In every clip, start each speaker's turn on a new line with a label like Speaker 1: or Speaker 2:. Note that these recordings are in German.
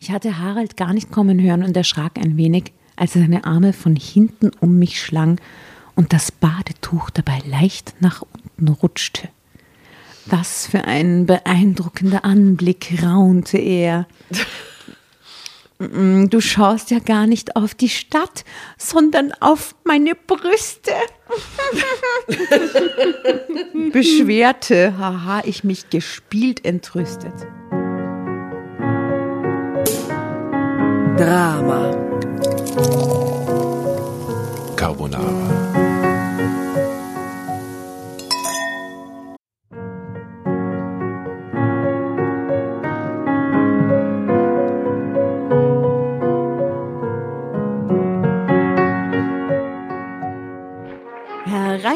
Speaker 1: Ich hatte Harald gar nicht kommen hören und erschrak ein wenig, als er seine Arme von hinten um mich schlang und das Badetuch dabei leicht nach unten rutschte. Was für ein beeindruckender Anblick, raunte er. Mm, du schaust ja gar nicht auf die Stadt, sondern auf meine Brüste. Beschwerte, haha, ich mich gespielt entrüstet.
Speaker 2: Drama.
Speaker 3: Carbonara.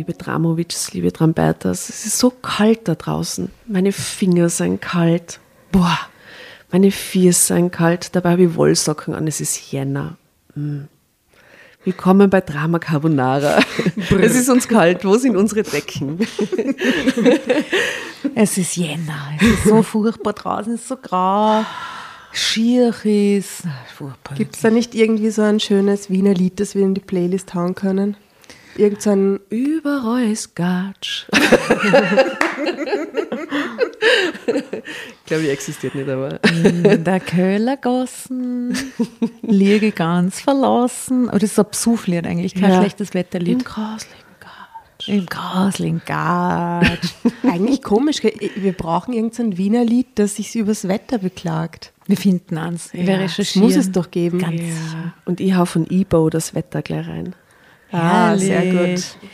Speaker 2: Liebe Dramovics, liebe Trambertas, es ist so kalt da draußen. Meine Finger sind kalt. Boah, meine Füße sind kalt. Dabei habe ich Wollsocken an. Es ist Jänner. Mm. Willkommen bei Drama Carbonara. es ist uns kalt. Wo sind unsere Decken?
Speaker 1: Es ist Jänner. Es ist so furchtbar draußen. Es ist so grau. Schier ist. Furchtbar.
Speaker 4: Gibt es da nicht irgendwie so ein schönes Wiener Lied, das wir in die Playlist hauen können? Irgend so ein
Speaker 2: Überall ist Gatsch. ich glaube, die existiert nicht, aber.
Speaker 1: In der Köhlergassen liege ganz verlassen. Aber das ist ein Psuflied eigentlich, kein
Speaker 4: Ja.
Speaker 1: schlechtes Wetterlied.
Speaker 2: Im Grasling Gatsch.
Speaker 1: Im Grasling Gatsch.
Speaker 4: eigentlich komisch. Wir brauchen irgend so ein Wiener Lied, das sich übers Wetter beklagt.
Speaker 1: Wir finden eins. Wir
Speaker 2: Ja,
Speaker 4: Das
Speaker 1: recherchieren.
Speaker 4: muss es doch geben.
Speaker 1: Ganz
Speaker 2: Ja. Und ich hau von Ebo das Wetter gleich rein.
Speaker 4: Ah, sehr
Speaker 1: Herrlich.
Speaker 4: gut.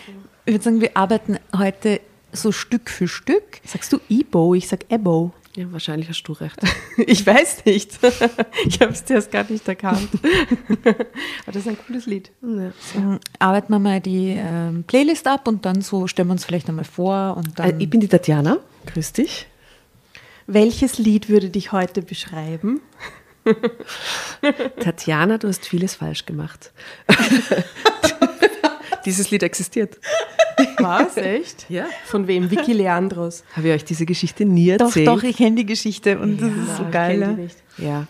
Speaker 1: Ich würde sagen, wir arbeiten heute so Stück für Stück.
Speaker 4: Sagst du Ebo? Ich sag Ebo.
Speaker 2: Ja, wahrscheinlich hast du recht.
Speaker 4: Ich weiß nicht. Ich habe es zuerst gar nicht erkannt. Aber das ist ein cooles Lied.
Speaker 2: Ja.
Speaker 1: Ähm, Arbeiten wir mal die ähm, Playlist ab und dann so stellen wir uns vielleicht einmal vor und
Speaker 2: Äh,
Speaker 1: dann.
Speaker 2: ich bin die Tatjana. Grüß dich.
Speaker 4: Welches Lied würde dich heute beschreiben?
Speaker 2: Tatjana, du hast vieles falsch gemacht. Dieses Lied existiert.
Speaker 4: Was? Echt?
Speaker 2: Ja.
Speaker 4: Von wem? Vicky Leandros.
Speaker 2: Habe ich euch diese Geschichte nie
Speaker 1: doch,
Speaker 2: erzählt?
Speaker 1: doch, ich kenne die Geschichte und das ist so
Speaker 4: ich
Speaker 1: geil.
Speaker 4: kenn
Speaker 1: ja.
Speaker 4: die nicht.
Speaker 2: Ja.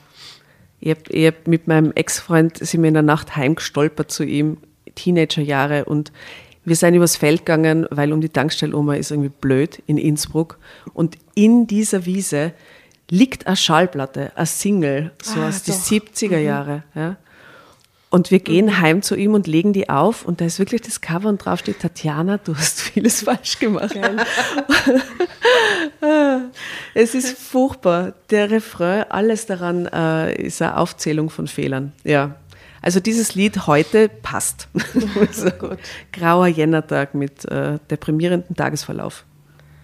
Speaker 2: Ich hab, ich hab mit meinem Ex-Freund sind wir in der Nacht heimgestolpert zu ihm, Teenagerjahre, und wir sind übers Feld gegangen, weil um die Tankstelle um ist irgendwie blöd in Innsbruck. Und in dieser Wiese liegt eine Schallplatte, eine Single, so
Speaker 4: Ah,
Speaker 2: aus den
Speaker 4: doch.
Speaker 2: 70er Jahre. Ja. Und wir gehen heim zu ihm und legen die auf und da ist wirklich das Cover und drauf steht, Tatjana, du hast vieles falsch gemacht. Es ist furchtbar. Der Refrain, alles daran äh, ist eine Aufzählung von Fehlern. Ja. Also dieses Lied heute passt. also, grauer Jännertag mit äh, deprimierendem Tagesverlauf.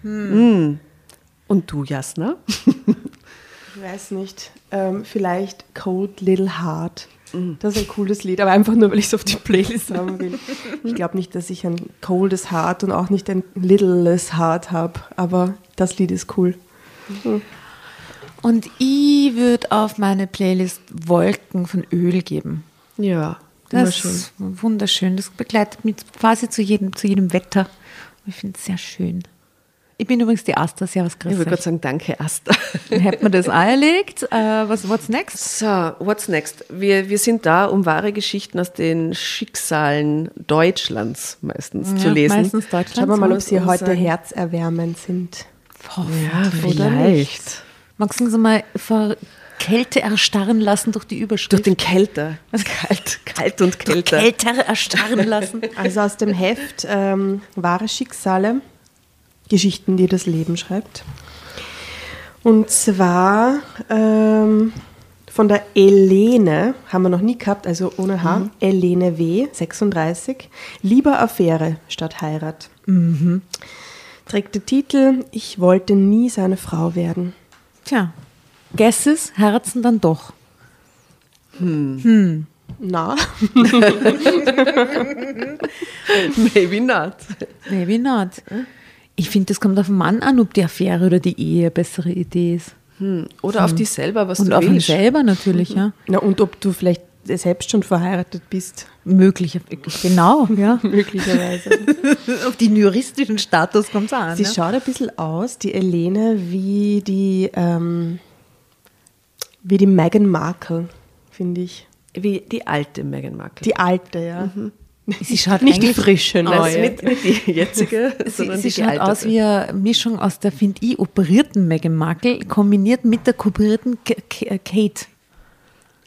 Speaker 2: Mm. Und du, Jasna?
Speaker 4: Ich weiß nicht. Ähm, vielleicht Cold Little Heart. Das ist ein cooles Lied, aber einfach nur, weil ich es auf die Playlist haben will. Ich glaube nicht, dass ich ein coldes Heart und auch nicht ein littles Heart habe, aber das Lied ist cool.
Speaker 1: Und ich würde auf meine Playlist Wolken von Öl geben.
Speaker 2: Ja,
Speaker 1: Das
Speaker 2: schön.
Speaker 1: ist wunderschön. Das begleitet mich quasi zu jedem, zu jedem Wetter. Ich finde es sehr schön. Ich bin übrigens die Asta, servus,
Speaker 2: Ich
Speaker 1: grüß
Speaker 2: würde gerade sagen, danke, Asta.
Speaker 1: Dann hätten wir das auch erlegt. Äh, was, what's next?
Speaker 2: So, what's next? Wir, wir sind da, um wahre Geschichten aus den Schicksalen Deutschlands meistens zu
Speaker 1: Ja,
Speaker 2: lesen.
Speaker 1: Meistens Deutschland.
Speaker 4: Schauen wir mal, ob sie heute
Speaker 2: sagen.
Speaker 4: herzerwärmend sind.
Speaker 2: Ja,
Speaker 1: Oder
Speaker 2: vielleicht.
Speaker 1: Magst du uns mal Kälte erstarren lassen durch die Überschrift.
Speaker 2: Durch den Kälter. Kalt, kalt und kälter.
Speaker 1: Kälte erstarren lassen.
Speaker 4: Also aus dem Heft ähm, Wahre Schicksale, Geschichten, die das Leben schreibt. Und zwar ähm, von der Elene, haben wir noch nie gehabt, also ohne H, Elene W., 36, Lieber Affäre statt Heirat. Trägt den Titel Ich wollte nie seine Frau werden.
Speaker 1: Tja, Guesses, Herzen dann doch.
Speaker 4: Na,
Speaker 2: Maybe not.
Speaker 1: Maybe not. Ich finde, das kommt auf den Mann an, ob die Affäre oder die Ehe eine bessere Idee ist.
Speaker 2: Hm. Oder auf dich selber, was
Speaker 1: Und
Speaker 2: du
Speaker 1: auf ihn
Speaker 2: willst.
Speaker 1: selber natürlich, ja.
Speaker 4: na und ob du vielleicht selbst schon verheiratet bist,
Speaker 1: Möglich, genau, ja.
Speaker 4: möglicherweise.
Speaker 1: auf den juristischen Status kommt es an.
Speaker 4: Sie
Speaker 1: ja.
Speaker 4: schaut ein bisschen aus, die Elene, wie die, ähm, wie die Meghan Markle, finde ich.
Speaker 2: Wie die alte Meghan Markle.
Speaker 4: Die alte, ja.
Speaker 1: Sie schaut
Speaker 4: Nicht die
Speaker 1: eigentlich-
Speaker 4: frische,
Speaker 2: also
Speaker 4: neue.
Speaker 2: nicht, nicht die jetzige,
Speaker 1: Sie,
Speaker 2: sondern
Speaker 1: sie
Speaker 2: die, die
Speaker 1: schaut aus wie eine Mischung aus der, finde ich, operierten Meghan Markle kombiniert mit der koperierten K K Kate.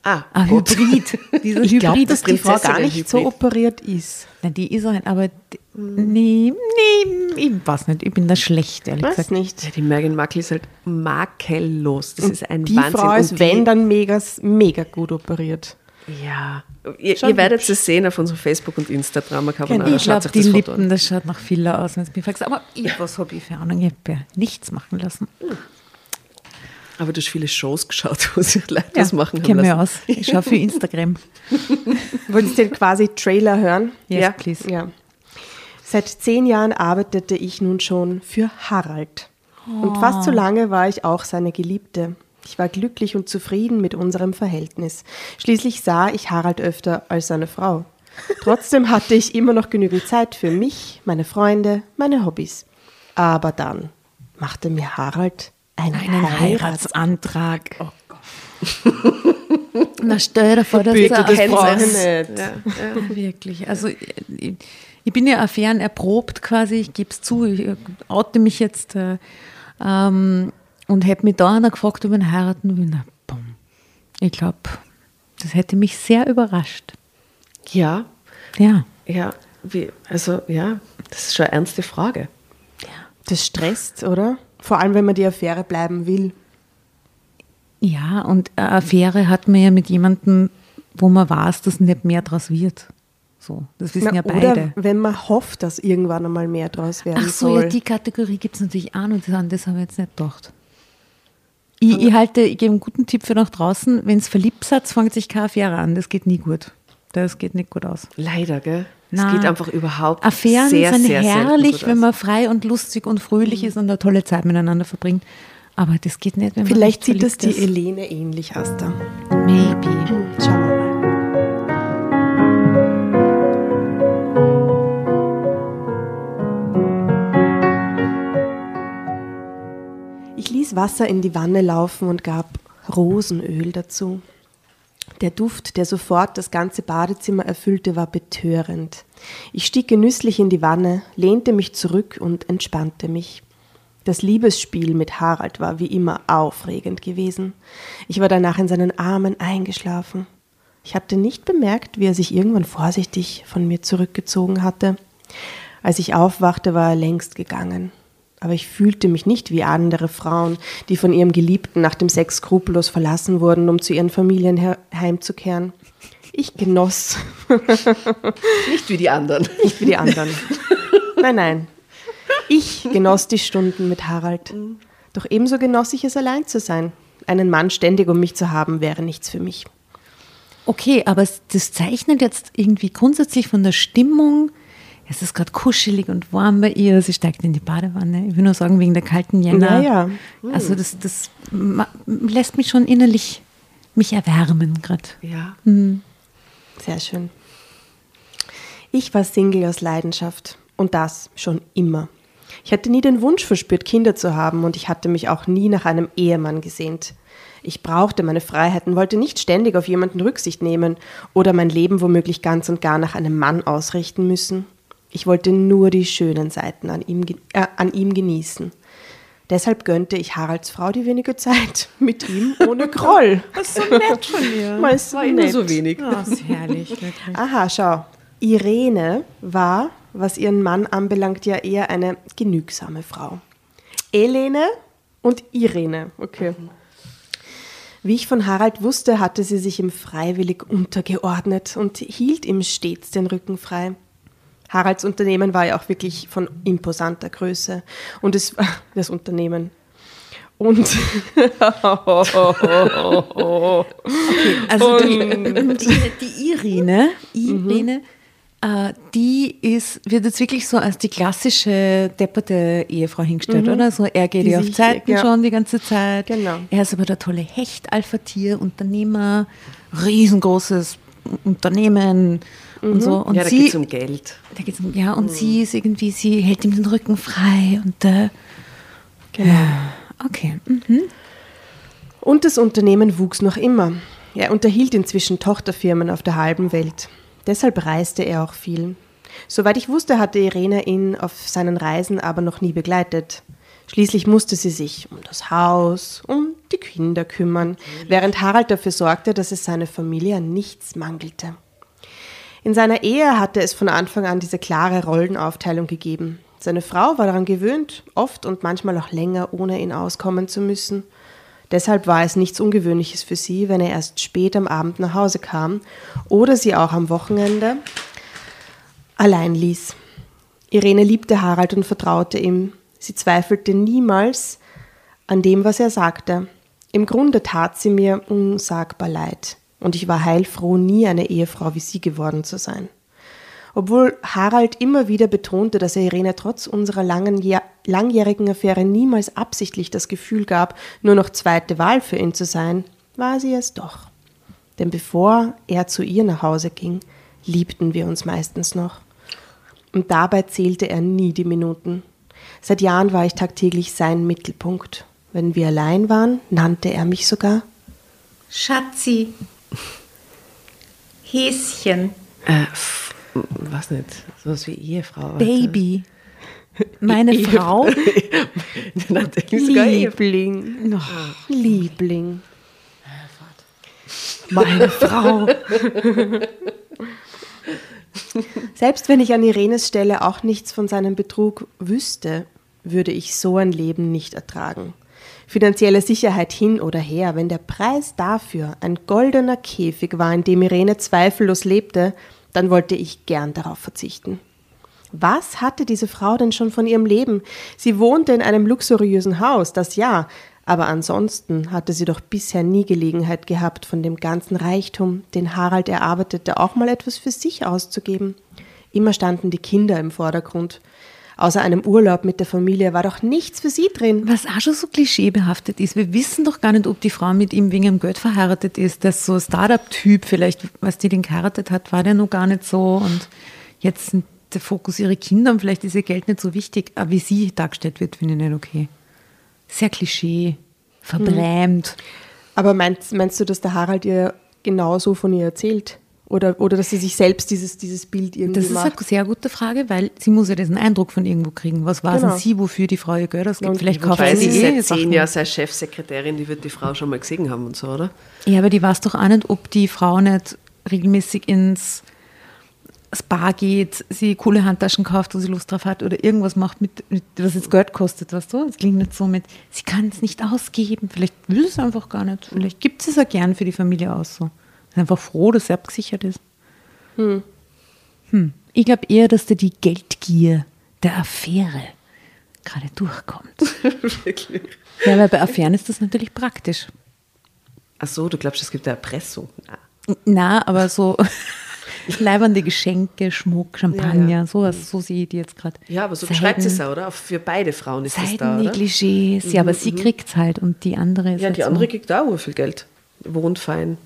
Speaker 2: ah,
Speaker 1: Ein
Speaker 2: Gott.
Speaker 1: Hybrid. Dieser
Speaker 4: Ich glaube,
Speaker 1: Hybrid.
Speaker 4: dass die Frau gar nicht so
Speaker 2: Prinzessinnen-Hybrid.
Speaker 4: operiert ist.
Speaker 1: Nein, die ist auch nicht, aber die, nee, nee, ich weiß nicht, ich bin da schlecht, ehrlich
Speaker 4: Weiß
Speaker 1: gesagt.
Speaker 4: nicht.
Speaker 2: Ja, die Meghan Markle ist halt makellos. Das ist ein
Speaker 4: Die
Speaker 2: Wahnsinn.
Speaker 4: Frau
Speaker 2: Und
Speaker 4: ist,
Speaker 2: die-
Speaker 4: wenn, dann mega, mega gut operiert.
Speaker 2: Ja. Ihr, ihr werdet es sehen auf unserem Facebook und Instagram. Carbonara.
Speaker 1: Ich glaube, die
Speaker 2: das
Speaker 1: Lippen,
Speaker 2: an.
Speaker 1: das schaut nach Filler aus, wenn es mich fragst. Aber ich, was habe ich für Ahnung? Ich habe ja nichts machen lassen.
Speaker 2: Aber du hast viele Shows geschaut, wo sich Leute was machen haben lassen.
Speaker 1: aus. Ich schaue für Instagram.
Speaker 4: Wolltest du den quasi Trailer hören?
Speaker 1: Yes,
Speaker 2: Ja.
Speaker 1: please.
Speaker 4: Ja. Seit zehn Jahren arbeitete ich nun schon für Harald. Und fast so lange war ich auch seine Geliebte. Ich war glücklich und zufrieden mit unserem Verhältnis. Schließlich sah ich Harald öfter als seine Frau. Trotzdem hatte ich immer noch genügend Zeit für mich, meine Freunde, meine Hobbys. Aber dann machte mir Harald einen,
Speaker 1: Einen
Speaker 4: Heirats
Speaker 1: Heiratsantrag. Oh Gott. Na, stell dir vor, dass
Speaker 2: Bitte,
Speaker 1: er
Speaker 2: das brauchst du
Speaker 4: nicht.
Speaker 2: Ja, ja.
Speaker 1: Wirklich. Also ich, ich bin ja Affären erprobt quasi, ich gebe es zu, ich oute mich jetzt äh, ähm, und hätte mich da einer gefragt, ob ich ihn heiraten will. Na, bumm. Ich glaube, das hätte mich sehr überrascht.
Speaker 2: ja,
Speaker 1: Ja.
Speaker 2: ja. Wie, also ja, das ist schon eine ernste Frage.
Speaker 4: Das stresst, oder? Vor allem, wenn man die Affäre bleiben will.
Speaker 1: Ja, und eine Affäre hat man ja mit jemandem, wo man weiß, dass nicht mehr draus wird. So, das wissen
Speaker 4: Na,
Speaker 1: ja beide.
Speaker 4: Oder wenn man hofft, dass irgendwann einmal mehr draus werden
Speaker 1: Ach so,
Speaker 4: soll.
Speaker 1: ja, die Kategorie gibt es natürlich auch noch. Das, das habe ich jetzt nicht gedacht. Ich, ich halte, ich gebe einen guten Tipp für nach draußen. Wenn es verliebt seid, fängt sich keine Affäre an. Das geht nie gut. Das geht nicht gut aus.
Speaker 2: Leider, gell? Es geht einfach überhaupt
Speaker 1: Affären
Speaker 2: sehr,
Speaker 1: sind
Speaker 2: sehr
Speaker 1: herrlich,
Speaker 2: gut
Speaker 1: wenn man frei und lustig und fröhlich ist und eine tolle Zeit miteinander verbringt. Aber das geht nicht, wenn man
Speaker 4: Vielleicht
Speaker 1: nicht
Speaker 4: sieht das die
Speaker 1: verliebt
Speaker 4: Elene ähnlich, Asta.
Speaker 1: ist. Maybe.
Speaker 4: Wasser in die Wanne laufen und gab Rosenöl dazu. Der Duft, der sofort das ganze Badezimmer erfüllte, war betörend. Ich stieg genüsslich in die Wanne, lehnte mich zurück und entspannte mich. Das Liebesspiel mit Harald war wie immer aufregend gewesen. Ich war danach in seinen Armen eingeschlafen. Ich hatte nicht bemerkt, wie er sich irgendwann vorsichtig von mir zurückgezogen hatte. Als ich aufwachte, war er längst gegangen. Aber ich fühlte mich nicht wie andere Frauen, die von ihrem Geliebten nach dem Sex skrupellos verlassen wurden, um zu ihren Familien heimzukehren. Ich genoss,
Speaker 2: Nicht wie die anderen.
Speaker 4: nicht wie die anderen. Nein, nein. Ich genoss die Stunden mit Harald. Doch ebenso genoss ich es, allein zu sein. Einen Mann ständig um mich zu haben, wäre nichts für mich.
Speaker 1: Okay, aber das zeichnet jetzt irgendwie grundsätzlich von der Stimmung. Es ist gerade kuschelig und warm bei ihr. Sie steigt in die Badewanne. Ich will nur sagen, wegen der kalten Jänner.
Speaker 4: Ja,
Speaker 1: Also das, das ma- lässt mich schon innerlich mich erwärmen gerade.
Speaker 2: Ja.
Speaker 4: Sehr schön. Ich war Single aus Leidenschaft und das schon immer. Ich hatte nie den Wunsch verspürt, Kinder zu haben und ich hatte mich auch nie nach einem Ehemann gesehnt. Ich brauchte meine Freiheiten, wollte nicht ständig auf jemanden Rücksicht nehmen oder mein Leben womöglich ganz und gar nach einem Mann ausrichten müssen. Ich wollte nur die schönen Seiten an ihm, äh, an ihm genießen. Deshalb gönnte ich Haralds Frau die wenige Zeit mit ihm ohne Groll.
Speaker 1: Das ist so nett von dir.
Speaker 4: Mal so
Speaker 2: War immer
Speaker 4: nett.
Speaker 2: so wenig.
Speaker 1: Oh, ist herrlich, wirklich.
Speaker 4: Aha, schau. Irene war, was ihren Mann anbelangt, ja eher eine genügsame Frau. Elene und Irene, okay. Wie ich von Harald wusste, hatte sie sich ihm freiwillig untergeordnet und hielt ihm stets den Rücken frei. Haralds Unternehmen war ja auch wirklich von imposanter Größe. Und es das Unternehmen. Und
Speaker 1: Also die, die, die Irene, Irene äh, die ist, wird jetzt wirklich so als die klassische depperte Ehefrau hingestellt, oder? So, er geht ihr auf Zeiten
Speaker 4: ja.
Speaker 1: schon die ganze Zeit.
Speaker 4: Genau.
Speaker 1: Er ist aber der tolle Hecht-Alpha-Tier, Unternehmer, riesengroßes Unternehmen und so. Und
Speaker 2: ja, da geht es um Geld.
Speaker 1: da geht's um, ja, und sie ist irgendwie, sie hält ihm den Rücken frei und äh,
Speaker 4: Genau.
Speaker 1: okay. Mhm.
Speaker 4: Und das Unternehmen wuchs noch immer. Er unterhielt inzwischen Tochterfirmen auf der halben Welt. Deshalb reiste er auch viel. Soweit ich wusste, hatte Irene ihn auf seinen Reisen aber noch nie begleitet. Schließlich musste sie sich um das Haus, um die Kinder kümmern, während Harald dafür sorgte, dass es seiner Familie an nichts mangelte. In seiner Ehe hatte es von Anfang an diese klare Rollenaufteilung gegeben. Seine Frau war daran gewöhnt, oft und manchmal auch länger ohne ihn auskommen zu müssen. Deshalb war es nichts Ungewöhnliches für sie, wenn er erst spät am Abend nach Hause kam oder sie auch am Wochenende allein ließ. Irene liebte Harald und vertraute ihm. Sie zweifelte niemals an dem, was er sagte. Im Grunde tat sie mir unsagbar leid, und ich war heilfroh, nie eine Ehefrau wie sie geworden zu sein. Obwohl Harald immer wieder betonte, dass er Irene trotz unserer langen, langjährigen Affäre niemals absichtlich das Gefühl gab, nur noch zweite Wahl für ihn zu sein, war sie es doch. Denn bevor er zu ihr nach Hause ging, liebten wir uns meistens noch. Und dabei zählte er nie die Minuten. Seit Jahren war ich tagtäglich sein Mittelpunkt. Wenn wir allein waren, nannte er mich sogar
Speaker 1: Schatzi. Häschen.
Speaker 2: Äh, was nicht, sowas wie Ehefrau.
Speaker 1: Baby. Meine Frau.
Speaker 2: Natürlich sogar Ehefrau.
Speaker 4: Liebling. Liebling.
Speaker 1: Meine Frau.
Speaker 4: Selbst wenn ich an Irenes Stelle auch nichts von seinem Betrug wüsste, würde ich so ein Leben nicht ertragen. Finanzielle Sicherheit hin oder her, wenn der Preis dafür ein goldener Käfig war, in dem Irene zweifellos lebte, dann wollte ich gern darauf verzichten. Was hatte diese Frau denn schon von ihrem Leben? Sie wohnte in einem luxuriösen Haus, das ja, aber ansonsten hatte sie doch bisher nie Gelegenheit gehabt, von dem ganzen Reichtum, den Harald erarbeitete, auch mal etwas für sich auszugeben. Immer standen die Kinder im Vordergrund. Außer einem Urlaub mit der Familie war doch nichts für sie drin.
Speaker 1: Was auch schon so klischeebehaftet ist. Wir wissen doch gar nicht, ob die Frau mit ihm wegen dem Geld verheiratet ist. Das so ein Startup-Typ, vielleicht, was die den geheiratet hat, war der noch gar nicht so. Und jetzt sind der Fokus ihre Kinder und vielleicht ist ihr Geld nicht so wichtig. Aber wie sie dargestellt wird, finde ich nicht okay. Sehr Klischee, verbrämt.
Speaker 4: Aber meinst, meinst du, dass der Harald ihr genauso von ihr erzählt? Oder, oder dass sie sich selbst dieses, dieses Bild irgendwie
Speaker 1: Das ist
Speaker 4: macht?
Speaker 1: eine sehr gute Frage, weil sie muss ja diesen Eindruck von irgendwo kriegen. Was weiß
Speaker 4: Genau.
Speaker 1: denn sie, wofür die Frau ihr Geld ausgibt?
Speaker 4: Und
Speaker 1: Vielleicht kauft sie
Speaker 2: sie
Speaker 1: eh
Speaker 2: seit zehn. Jahren seine Chefsekretärin, die wird die Frau schon mal gesehen haben und so, oder?
Speaker 1: Ja, aber die weiß doch auch nicht, ob die Frau nicht regelmäßig ins Spa geht, sie coole Handtaschen kauft, wo sie Lust drauf hat oder irgendwas macht, mit, mit was jetzt Geld kostet, weißt du? Es klingt nicht so mit, sie kann es nicht ausgeben, vielleicht will es einfach gar nicht, vielleicht gibt sie es ja gern für die Familie aus. So. Ist einfach froh, dass sie abgesichert ist. Hm. Ich glaube eher, dass da die Geldgier der Affäre gerade durchkommt.
Speaker 2: Wirklich.
Speaker 1: Ja, weil bei Affären ist das natürlich praktisch.
Speaker 2: Ach so, du glaubst, es gibt eine Erpressung? Na.
Speaker 1: Na, aber so leibernde Geschenke, Schmuck, Champagner,
Speaker 2: Ja, ja.
Speaker 1: sowas, so sehe ich die jetzt gerade.
Speaker 2: Ja, aber so beschreibt sie es auch, oder? Für beide Frauen ist das da, oder?
Speaker 1: Seidennegligés. Ja, aber sie kriegt es halt und die andere ist
Speaker 2: Ja,
Speaker 1: halt
Speaker 2: die andere
Speaker 1: so.
Speaker 2: kriegt auch viel Geld. Wohnt fein.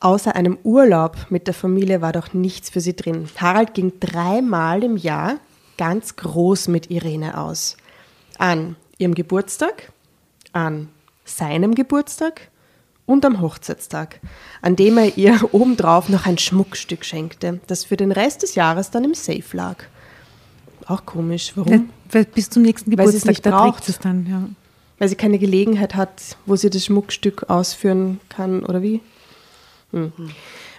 Speaker 4: Außer einem Urlaub mit der Familie war doch nichts für sie drin. Harald ging dreimal im Jahr ganz groß mit Irene aus. An ihrem Geburtstag, an seinem Geburtstag und am Hochzeitstag, an dem er ihr obendrauf noch ein Schmuckstück schenkte, das für den Rest des Jahres dann im Safe lag. Auch komisch. Warum?
Speaker 1: Weil bis zum nächsten
Speaker 4: Weil
Speaker 1: Geburtstag,
Speaker 4: nicht
Speaker 1: da
Speaker 4: braucht.
Speaker 1: es dann, ja.
Speaker 4: Weil sie keine Gelegenheit hat, wo sie das Schmuckstück ausführen kann, oder wie? Hm.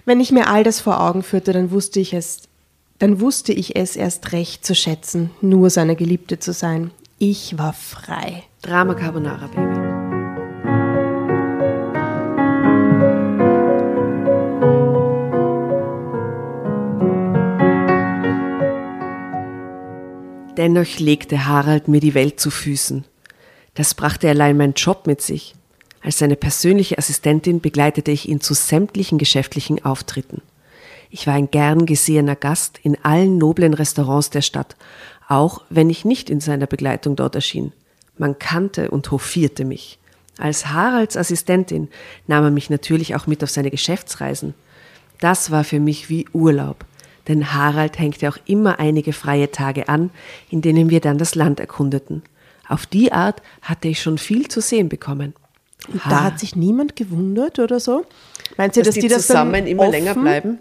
Speaker 4: Wenn ich mir all das vor Augen führte, dann wusste ich es, dann wusste ich es erst recht zu schätzen, nur seine Geliebte zu sein. Ich war frei.
Speaker 2: Drama Carbonara, Baby. Dennoch legte Harald mir die Welt zu Füßen. Das brachte allein mein Job mit sich. Als seine persönliche Assistentin begleitete ich ihn zu sämtlichen geschäftlichen Auftritten. Ich war ein gern gesehener Gast in allen noblen Restaurants der Stadt, auch wenn ich nicht in seiner Begleitung dort erschien. Man kannte und hofierte mich. Als Haralds Assistentin nahm er mich natürlich auch mit auf seine Geschäftsreisen. Das war für mich wie Urlaub, denn Harald hängte auch immer einige freie Tage an, in denen wir dann das Land erkundeten. Auf die Art hatte ich schon viel zu sehen bekommen.
Speaker 4: Und da hat sich niemand gewundert oder so? Meinst du, dass,
Speaker 2: dass,
Speaker 4: die,
Speaker 2: die
Speaker 4: das
Speaker 2: zusammen
Speaker 4: dann
Speaker 2: immer
Speaker 4: offen,
Speaker 2: länger bleiben?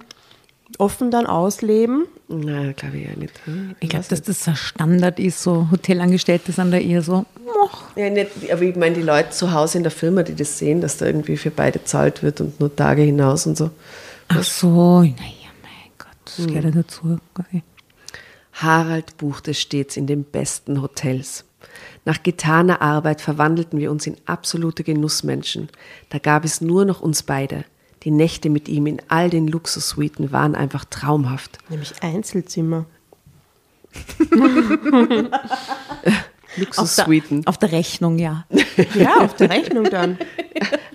Speaker 4: offen dann ausleben?
Speaker 2: Na, glaube ich ja nicht. hm?
Speaker 1: Ich glaube, dass das so Standard ist, so Hotelangestellte sind da eher so.
Speaker 2: Ja, nicht, aber ich meine, die Leute zu Hause in der Firma, die das sehen, dass da irgendwie für beide zahlt wird und nur Tage hinaus und so.
Speaker 1: Ach so, naja, mein Gott, das
Speaker 2: Hm.
Speaker 1: gehört ja dazu. Okay.
Speaker 2: Harald buchte stets in den besten Hotels. Nach getaner Arbeit verwandelten wir uns in absolute Genussmenschen. Da gab es nur noch uns beide. Die Nächte mit ihm in all den Luxussuiten waren einfach traumhaft.
Speaker 4: Nämlich Einzelzimmer.
Speaker 2: Luxussuiten.
Speaker 1: Auf der Rechnung, ja.
Speaker 4: Ja, auf der Rechnung dann.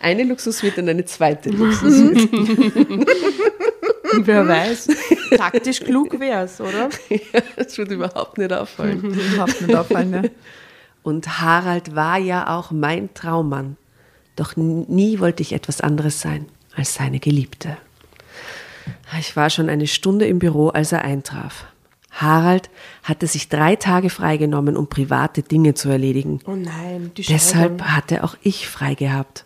Speaker 2: Eine Luxussuite und eine zweite Luxussuite.
Speaker 4: Wer weiß. Taktisch klug wär's, oder?
Speaker 2: das wird überhaupt nicht auffallen.
Speaker 1: Überhaupt nicht auffallen, ne?
Speaker 2: Und Harald war ja auch mein Traummann. Doch nie wollte ich etwas anderes sein als seine Geliebte. Ich war schon eine Stunde im Büro, als er eintraf. Harald hatte sich drei Tage freigenommen, um private Dinge zu erledigen.
Speaker 4: Oh nein, die
Speaker 2: Deshalb
Speaker 4: Scheidung.
Speaker 2: hatte auch ich frei gehabt.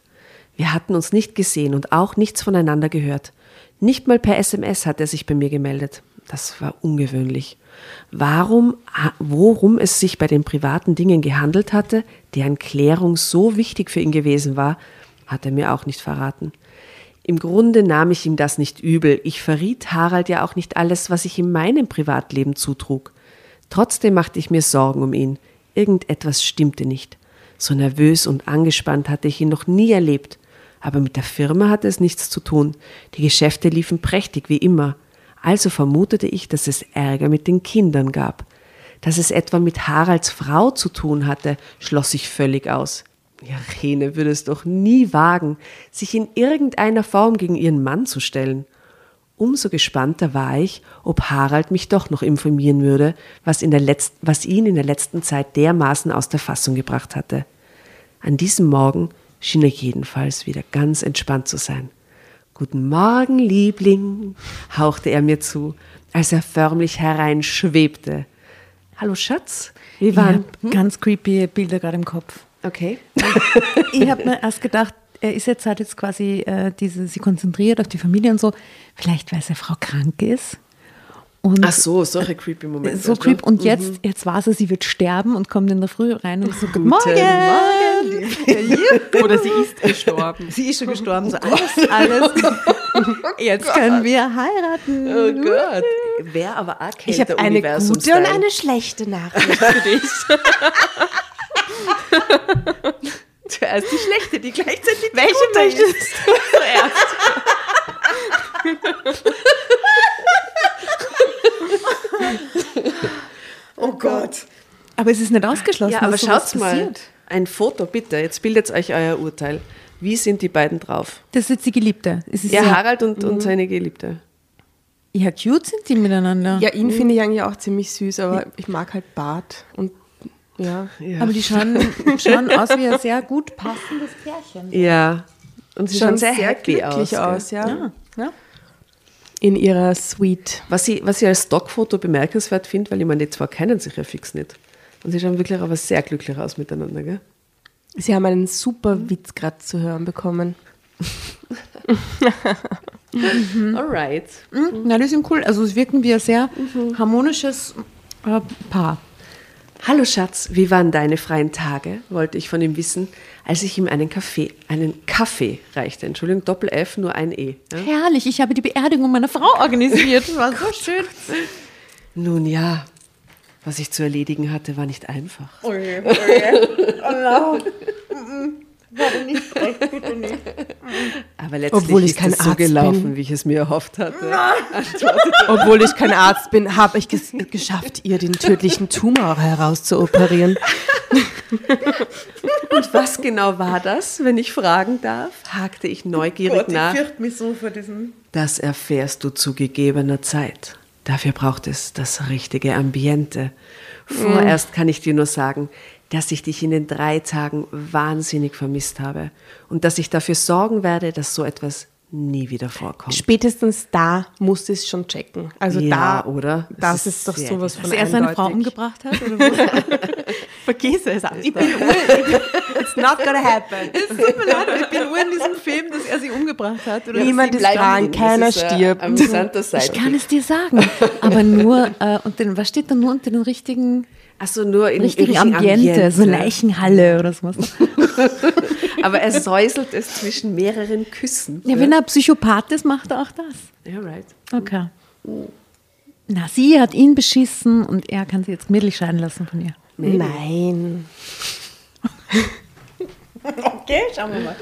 Speaker 2: Wir hatten uns nicht gesehen und auch nichts voneinander gehört. Nicht mal per SMS hat er sich bei mir gemeldet. Das war ungewöhnlich. Warum, worum es sich bei den privaten Dingen gehandelt hatte, deren Klärung so wichtig für ihn gewesen war, hat er mir auch nicht verraten. Im Grunde nahm ich ihm das nicht übel. Ich verriet Harald ja auch nicht alles, was sich in meinem Privatleben zutrug. Trotzdem machte ich mir Sorgen um ihn. Irgendetwas stimmte nicht. So nervös und angespannt hatte ich ihn noch nie erlebt. Aber mit der Firma hatte es nichts zu tun. Die Geschäfte liefen prächtig wie immer. Also vermutete ich, dass es Ärger mit den Kindern gab. Dass es etwa mit Haralds Frau zu tun hatte, schloss ich völlig aus. Ja, Rene würde es doch nie wagen, sich in irgendeiner Form gegen ihren Mann zu stellen. Umso gespannter war ich, ob Harald mich doch noch informieren würde, was, in der Letz was ihn in der letzten Zeit dermaßen aus der Fassung gebracht hatte. An diesem Morgen schien er jedenfalls wieder ganz entspannt zu sein. Guten Morgen, Liebling, hauchte er mir zu, als er förmlich hereinschwebte. Hallo Schatz, wie
Speaker 1: Ich
Speaker 2: waren?
Speaker 1: habe ganz creepy Bilder gerade im Kopf.
Speaker 2: Okay.
Speaker 1: Ich habe mir erst gedacht, er ist jetzt halt jetzt quasi äh, diese, sie konzentriert auf die Familie und so. Vielleicht, weil seine Frau krank ist. Und
Speaker 2: Ach so, solche creepy Momente.
Speaker 1: so creep. Und jetzt, jetzt weiß er, sie wird sterben und kommt in der Früh rein und so, Guten Morgen.
Speaker 4: Oder sie ist gestorben.
Speaker 1: Sie ist schon gestorben. So alles, alles. Jetzt können wir heiraten.
Speaker 2: Oh Gott. Wäre aber auch
Speaker 4: Ich habe eine gute und eine schlechte Nachricht für dich.
Speaker 2: Zuerst die schlechte, die gleichzeitig
Speaker 4: Welche
Speaker 2: gute ist.
Speaker 4: möchtest du zuerst?
Speaker 2: Oh Gott.
Speaker 1: Aber es ist nicht ausgeschlossen.
Speaker 2: Ja, aber schaut mal.
Speaker 1: passiert.
Speaker 2: Ein Foto, bitte. Jetzt bildet euch euer Urteil. Wie sind die beiden drauf?
Speaker 1: Das ist jetzt die Geliebte. Es ist
Speaker 2: Ja,
Speaker 1: ja,
Speaker 2: Harald und, und seine Geliebte.
Speaker 1: ja, cute sind die miteinander.
Speaker 4: Ja, ihn finde ich eigentlich auch ziemlich süß, aber ich mag halt Bart. Und ja.
Speaker 2: Ja.
Speaker 1: Aber die schauen, schauen aus wie ein sehr gut passendes Pärchen.
Speaker 2: ja. Und sie schauen sehr, happy
Speaker 4: glücklich
Speaker 2: aus.
Speaker 4: aus,
Speaker 2: gell?
Speaker 4: ja.
Speaker 1: Ja.
Speaker 4: In ihrer Suite.
Speaker 2: Was ich, was ich als Stockfoto bemerkenswert finde, weil ich meine, die zwei kennen sich ja fix nicht. Und sie schauen wirklich aber sehr glücklich aus miteinander, gell?
Speaker 4: Sie haben einen super Witz gerade zu hören bekommen.
Speaker 2: Alright.
Speaker 1: Mhm. Na, die sind cool. Also es wirken wie ein sehr harmonisches Äh, paar.
Speaker 2: Hallo Schatz, wie waren deine freien Tage? wollte ich von ihm wissen, als ich ihm einen Kaffee, einen Kaffee reichte. Entschuldigung, Doppel F, nur ein E. Ja?
Speaker 1: Herrlich, ich habe die Beerdigung meiner Frau organisiert. Das war so schön.
Speaker 2: Nun ja, was ich zu erledigen hatte, war nicht einfach.
Speaker 1: Oh je, oh je. Oh no. Nicht frech, bitte nicht.
Speaker 2: Aber letztlich
Speaker 4: Obwohl ich
Speaker 2: ist
Speaker 4: kein
Speaker 2: es so
Speaker 4: Arzt
Speaker 2: gelaufen,
Speaker 4: bin.
Speaker 2: wie ich es mir erhofft hatte.
Speaker 4: Obwohl ich kein Arzt bin, habe ich ges geschafft, ihr den tödlichen Tumor herauszuoperieren.
Speaker 2: Und was genau war das, wenn ich fragen darf? hakte ich neugierig nach.
Speaker 4: mich so vor diesem.
Speaker 2: Das erfährst du zu gegebener Zeit. Dafür braucht es das richtige Ambiente. Vorerst kann ich dir nur sagen, dass ich dich in den drei Tagen wahnsinnig vermisst habe und dass ich dafür sorgen werde, dass so etwas nie wieder vorkommt.
Speaker 4: Spätestens da muss es schon checken. Also
Speaker 2: Ja,
Speaker 4: da,
Speaker 2: oder?
Speaker 4: Das
Speaker 2: Es
Speaker 4: ist,
Speaker 2: ist
Speaker 4: doch sowas von
Speaker 1: Dass er seine Frau umgebracht hat? Oder was?
Speaker 4: Vergiss es. Ich bin It's not gonna happen.
Speaker 1: Es tut mir leid, ich bin nur in diesem Film, dass er sie umgebracht hat. Oder
Speaker 4: Niemand ist dran, keiner stirbt.
Speaker 2: Amüsanter
Speaker 1: ich
Speaker 2: Seite.
Speaker 1: kann es dir sagen, aber nur, äh, und den, was steht da nur unter den richtigen,
Speaker 2: Achso, nur in
Speaker 1: richtigen
Speaker 2: richtigen
Speaker 1: Ambiente, so Leichenhalle oder sowas.
Speaker 2: Aber er säuselt es zwischen mehreren Küssen.
Speaker 1: Ja, wenn er Psychopath ist, macht er auch das.
Speaker 2: Ja, right.
Speaker 1: Okay. Na, sie hat ihn beschissen und er kann sie jetzt gemütlich scheiden lassen von ihr.
Speaker 4: Nein.
Speaker 1: Okay, schauen wir mal.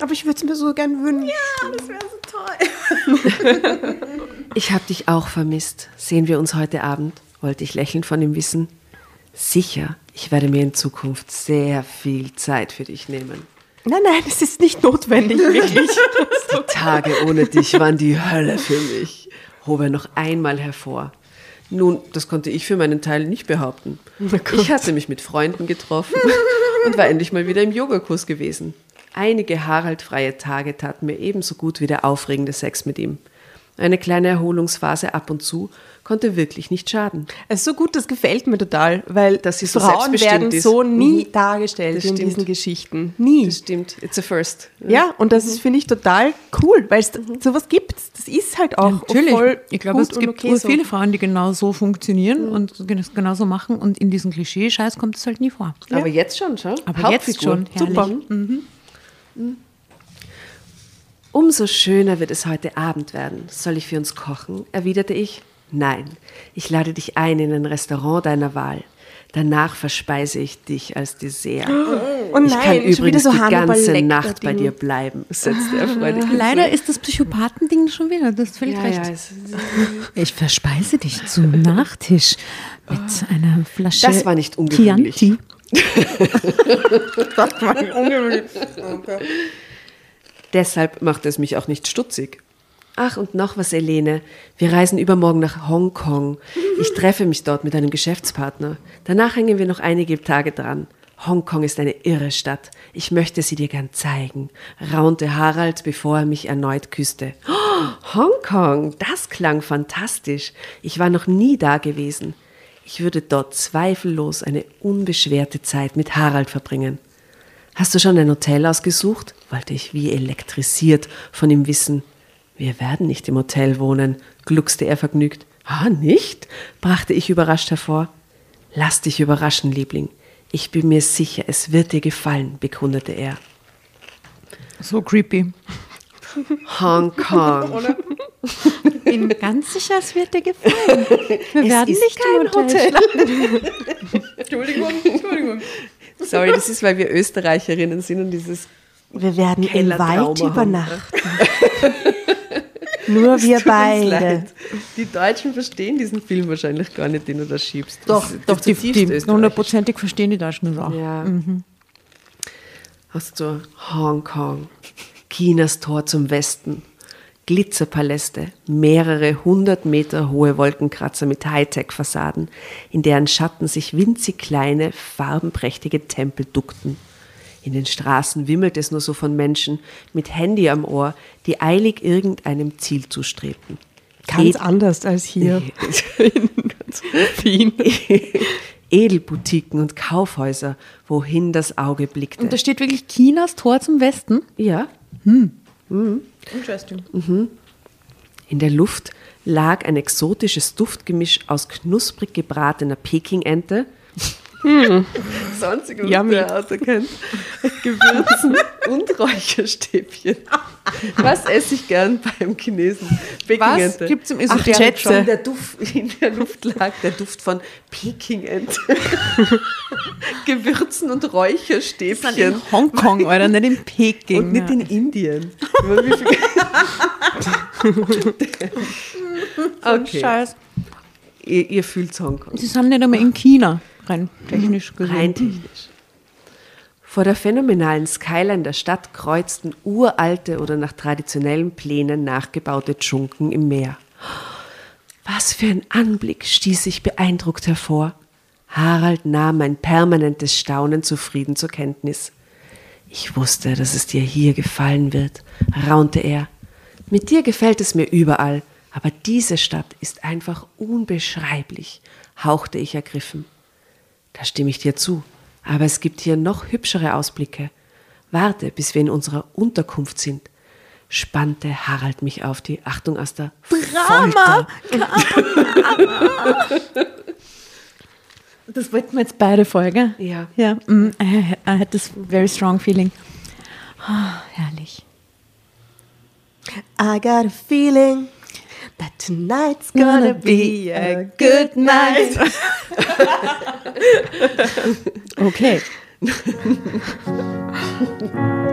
Speaker 4: Aber ich würde es mir so gern wünschen.
Speaker 1: Das wäre so toll.
Speaker 2: Ich habe dich auch vermisst. Sehen wir uns heute Abend? wollte ich lächelnd von ihm wissen. Sicher, ich werde mir in Zukunft sehr viel Zeit für dich nehmen.
Speaker 4: Nein, nein, es ist nicht notwendig, wirklich.
Speaker 2: Die Tage ohne dich waren die Hölle für mich, hob er noch einmal hervor. Nun, das konnte ich für meinen Teil nicht behaupten. Ich hatte mich mit Freunden getroffen und war endlich mal wieder im Yogakurs gewesen. Einige Harald-freie Tage taten mir ebenso gut wie der aufregende Sex mit ihm. Eine kleine Erholungsphase ab und zu konnte wirklich nicht schaden.
Speaker 4: Es ist so gut, das gefällt mir total, weil
Speaker 2: Dass sie so
Speaker 4: Frauen werden
Speaker 2: ist.
Speaker 4: so nie
Speaker 2: Mhm.
Speaker 4: dargestellt
Speaker 2: Das
Speaker 4: in
Speaker 2: stimmt.
Speaker 4: diesen Geschichten. Nie.
Speaker 2: Das stimmt, it's a first.
Speaker 4: Ja, und das ist, finde ich, total cool, weil es sowas gibt. Das ist halt auch
Speaker 1: Natürlich.
Speaker 4: voll
Speaker 1: ich glaube,
Speaker 4: gut
Speaker 1: es
Speaker 4: und
Speaker 1: gibt
Speaker 4: okay so.
Speaker 1: viele Frauen, die genau so funktionieren und gen- genauso machen und in diesen Klischee-Scheiß kommt es halt nie vor.
Speaker 2: Aber jetzt schon, schau.
Speaker 1: Aber jetzt schon, herrlich.
Speaker 2: Super. Umso schöner wird es heute Abend werden. Soll ich für uns kochen? erwiderte ich. Nein, ich lade dich ein in ein Restaurant deiner Wahl. Danach verspeise ich dich als Dessert.
Speaker 4: Oh
Speaker 2: ich kann
Speaker 4: nein,
Speaker 2: übrigens
Speaker 4: so
Speaker 2: die ganze Nacht bei dir bleiben, setzte er freudig
Speaker 1: Leider ist das Psychopathending schon wieder, das ist völlig
Speaker 2: Ja,
Speaker 1: recht.
Speaker 2: ja,
Speaker 1: Ich verspeise dich zum Nachtisch mit einer Flasche
Speaker 2: Das war nicht ungewöhnlich.
Speaker 1: Chianti.
Speaker 2: Deshalb macht es mich auch nicht stutzig. Ach, und noch was, Elene. Wir reisen übermorgen nach Hongkong. Ich treffe mich dort mit einem Geschäftspartner. Danach hängen wir noch einige Tage dran. Hongkong ist eine irre Stadt. Ich möchte sie dir gern zeigen, raunte Harald, bevor er mich erneut küsste. Oh, Hongkong, das klang fantastisch. Ich war noch nie da gewesen. Ich würde dort zweifellos eine unbeschwerte Zeit mit Harald verbringen. Hast du schon ein Hotel ausgesucht? wollte ich wie elektrisiert von ihm wissen. Wir werden nicht im Hotel wohnen, gluckste er vergnügt. Ah, nicht? brachte ich überrascht hervor. Lass dich überraschen, Liebling. Ich bin mir sicher, es wird dir gefallen, bekundete er.
Speaker 1: So creepy.
Speaker 2: Hongkong.
Speaker 1: Bin ganz sicher, es wird dir gefallen. Wir werden
Speaker 2: ist
Speaker 1: nicht im
Speaker 2: kein
Speaker 1: Hotel.
Speaker 2: Entschuldigung, Entschuldigung. Sorry, das ist, weil wir Österreicherinnen sind und dieses
Speaker 4: Wir werden im
Speaker 2: Kellertrauma
Speaker 4: Wald übernachten. Nur wir beide.
Speaker 2: leid. Die Deutschen verstehen diesen Film wahrscheinlich gar nicht, den du da schiebst.
Speaker 1: Doch,
Speaker 2: Das
Speaker 1: doch die,
Speaker 2: zutiefst
Speaker 1: die
Speaker 2: österreichisch.
Speaker 1: hundertprozentig verstehen die Deutschen das auch.
Speaker 2: Ja. Hast du Hongkong, Chinas Tor zum Westen, Glitzerpaläste, mehrere hundert Meter hohe Wolkenkratzer mit Hightech-Fassaden, in deren Schatten sich winzig kleine, farbenprächtige Tempel duckten. In den Straßen wimmelt es nur so von Menschen mit Handy am Ohr, die eilig irgendeinem Ziel zustrebten.
Speaker 4: Ganz
Speaker 2: Ed-
Speaker 4: anders als hier.
Speaker 2: Wien. Edelboutiquen und Kaufhäuser, wohin das Auge blickte.
Speaker 1: Und da steht wirklich Chinas Tor zum Westen.
Speaker 2: ja,
Speaker 1: Interesting.
Speaker 2: In der Luft lag ein exotisches Duftgemisch aus knusprig gebratener Pekingente. Hm. Das was
Speaker 4: Yummy.
Speaker 2: der auserkennt. Gewürzen und Räucherstäbchen. Was esse ich gern beim Chinesen? Pekingente.
Speaker 4: gibt's im
Speaker 2: Ach,
Speaker 4: Esoterik
Speaker 2: Schätze.
Speaker 4: schon?
Speaker 2: Der Duft, in der Luft lag der Duft von Pekingente. Gewürzen und Räucherstäbchen.
Speaker 1: In Hongkong, oder nicht in Peking.
Speaker 2: Und nicht in Indien. Okay.
Speaker 1: Scheiß.
Speaker 2: Ihr, ihr fühlt Hongkong.
Speaker 1: Sie sind nicht einmal in China, rein technisch gesehen.
Speaker 2: Rein technisch. Vor der phänomenalen Skyline der Stadt kreuzten uralte oder nach traditionellen Plänen nachgebaute Dschunken im Meer. Was für ein Anblick stieß ich beeindruckt hervor. Harald nahm mein permanentes Staunen zufrieden zur Kenntnis. Ich wusste, dass es dir hier gefallen wird, raunte er. Mit dir gefällt es mir überall, aber diese Stadt ist einfach unbeschreiblich, hauchte ich ergriffen. Da stimme ich dir zu. Aber es gibt hier noch hübschere Ausblicke. Warte, bis wir in unserer Unterkunft sind, spannte Harald mich auf die Achtung aus der
Speaker 1: Drama! Das wollten wir jetzt beide Folge.
Speaker 2: Ja.
Speaker 1: Ja, mm, I, I had this very strong feeling. Ah, herrlich.
Speaker 4: I got a feeling that tonight's gonna be a good night.
Speaker 1: Okay.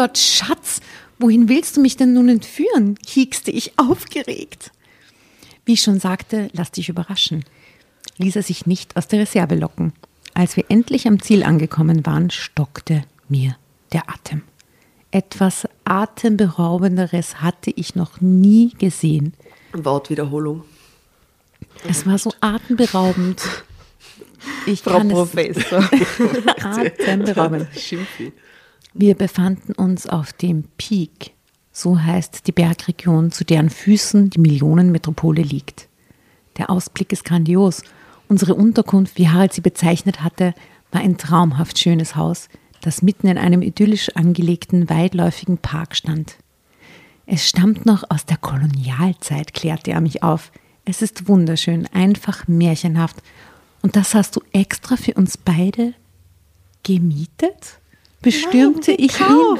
Speaker 1: Gott, Schatz, wohin willst du mich denn nun entführen? hiekste ich aufgeregt. Wie ich schon sagte, lass dich überraschen. Ließ er sich nicht aus der Reserve locken. Als wir endlich am Ziel angekommen waren, stockte mir der Atem. Etwas Atemberaubenderes hatte ich noch nie gesehen.
Speaker 2: Wortwiederholung.
Speaker 1: Es war so atemberaubend. Ich
Speaker 4: Frau
Speaker 1: kann
Speaker 4: Professor.
Speaker 1: es atemberaubend.
Speaker 2: Schimpfi.
Speaker 1: Wir befanden uns auf dem Peak, so heißt die Bergregion, zu deren Füßen die Millionenmetropole liegt. Der Ausblick ist grandios. Unsere Unterkunft, wie Harald sie bezeichnet hatte, war ein traumhaft schönes Haus, das mitten in einem idyllisch angelegten, weitläufigen Park stand. Es stammt noch aus der Kolonialzeit, klärte er mich auf. Es ist wunderschön, einfach märchenhaft. Und das hast du extra für uns beide gemietet? Bestürmte ich ihn.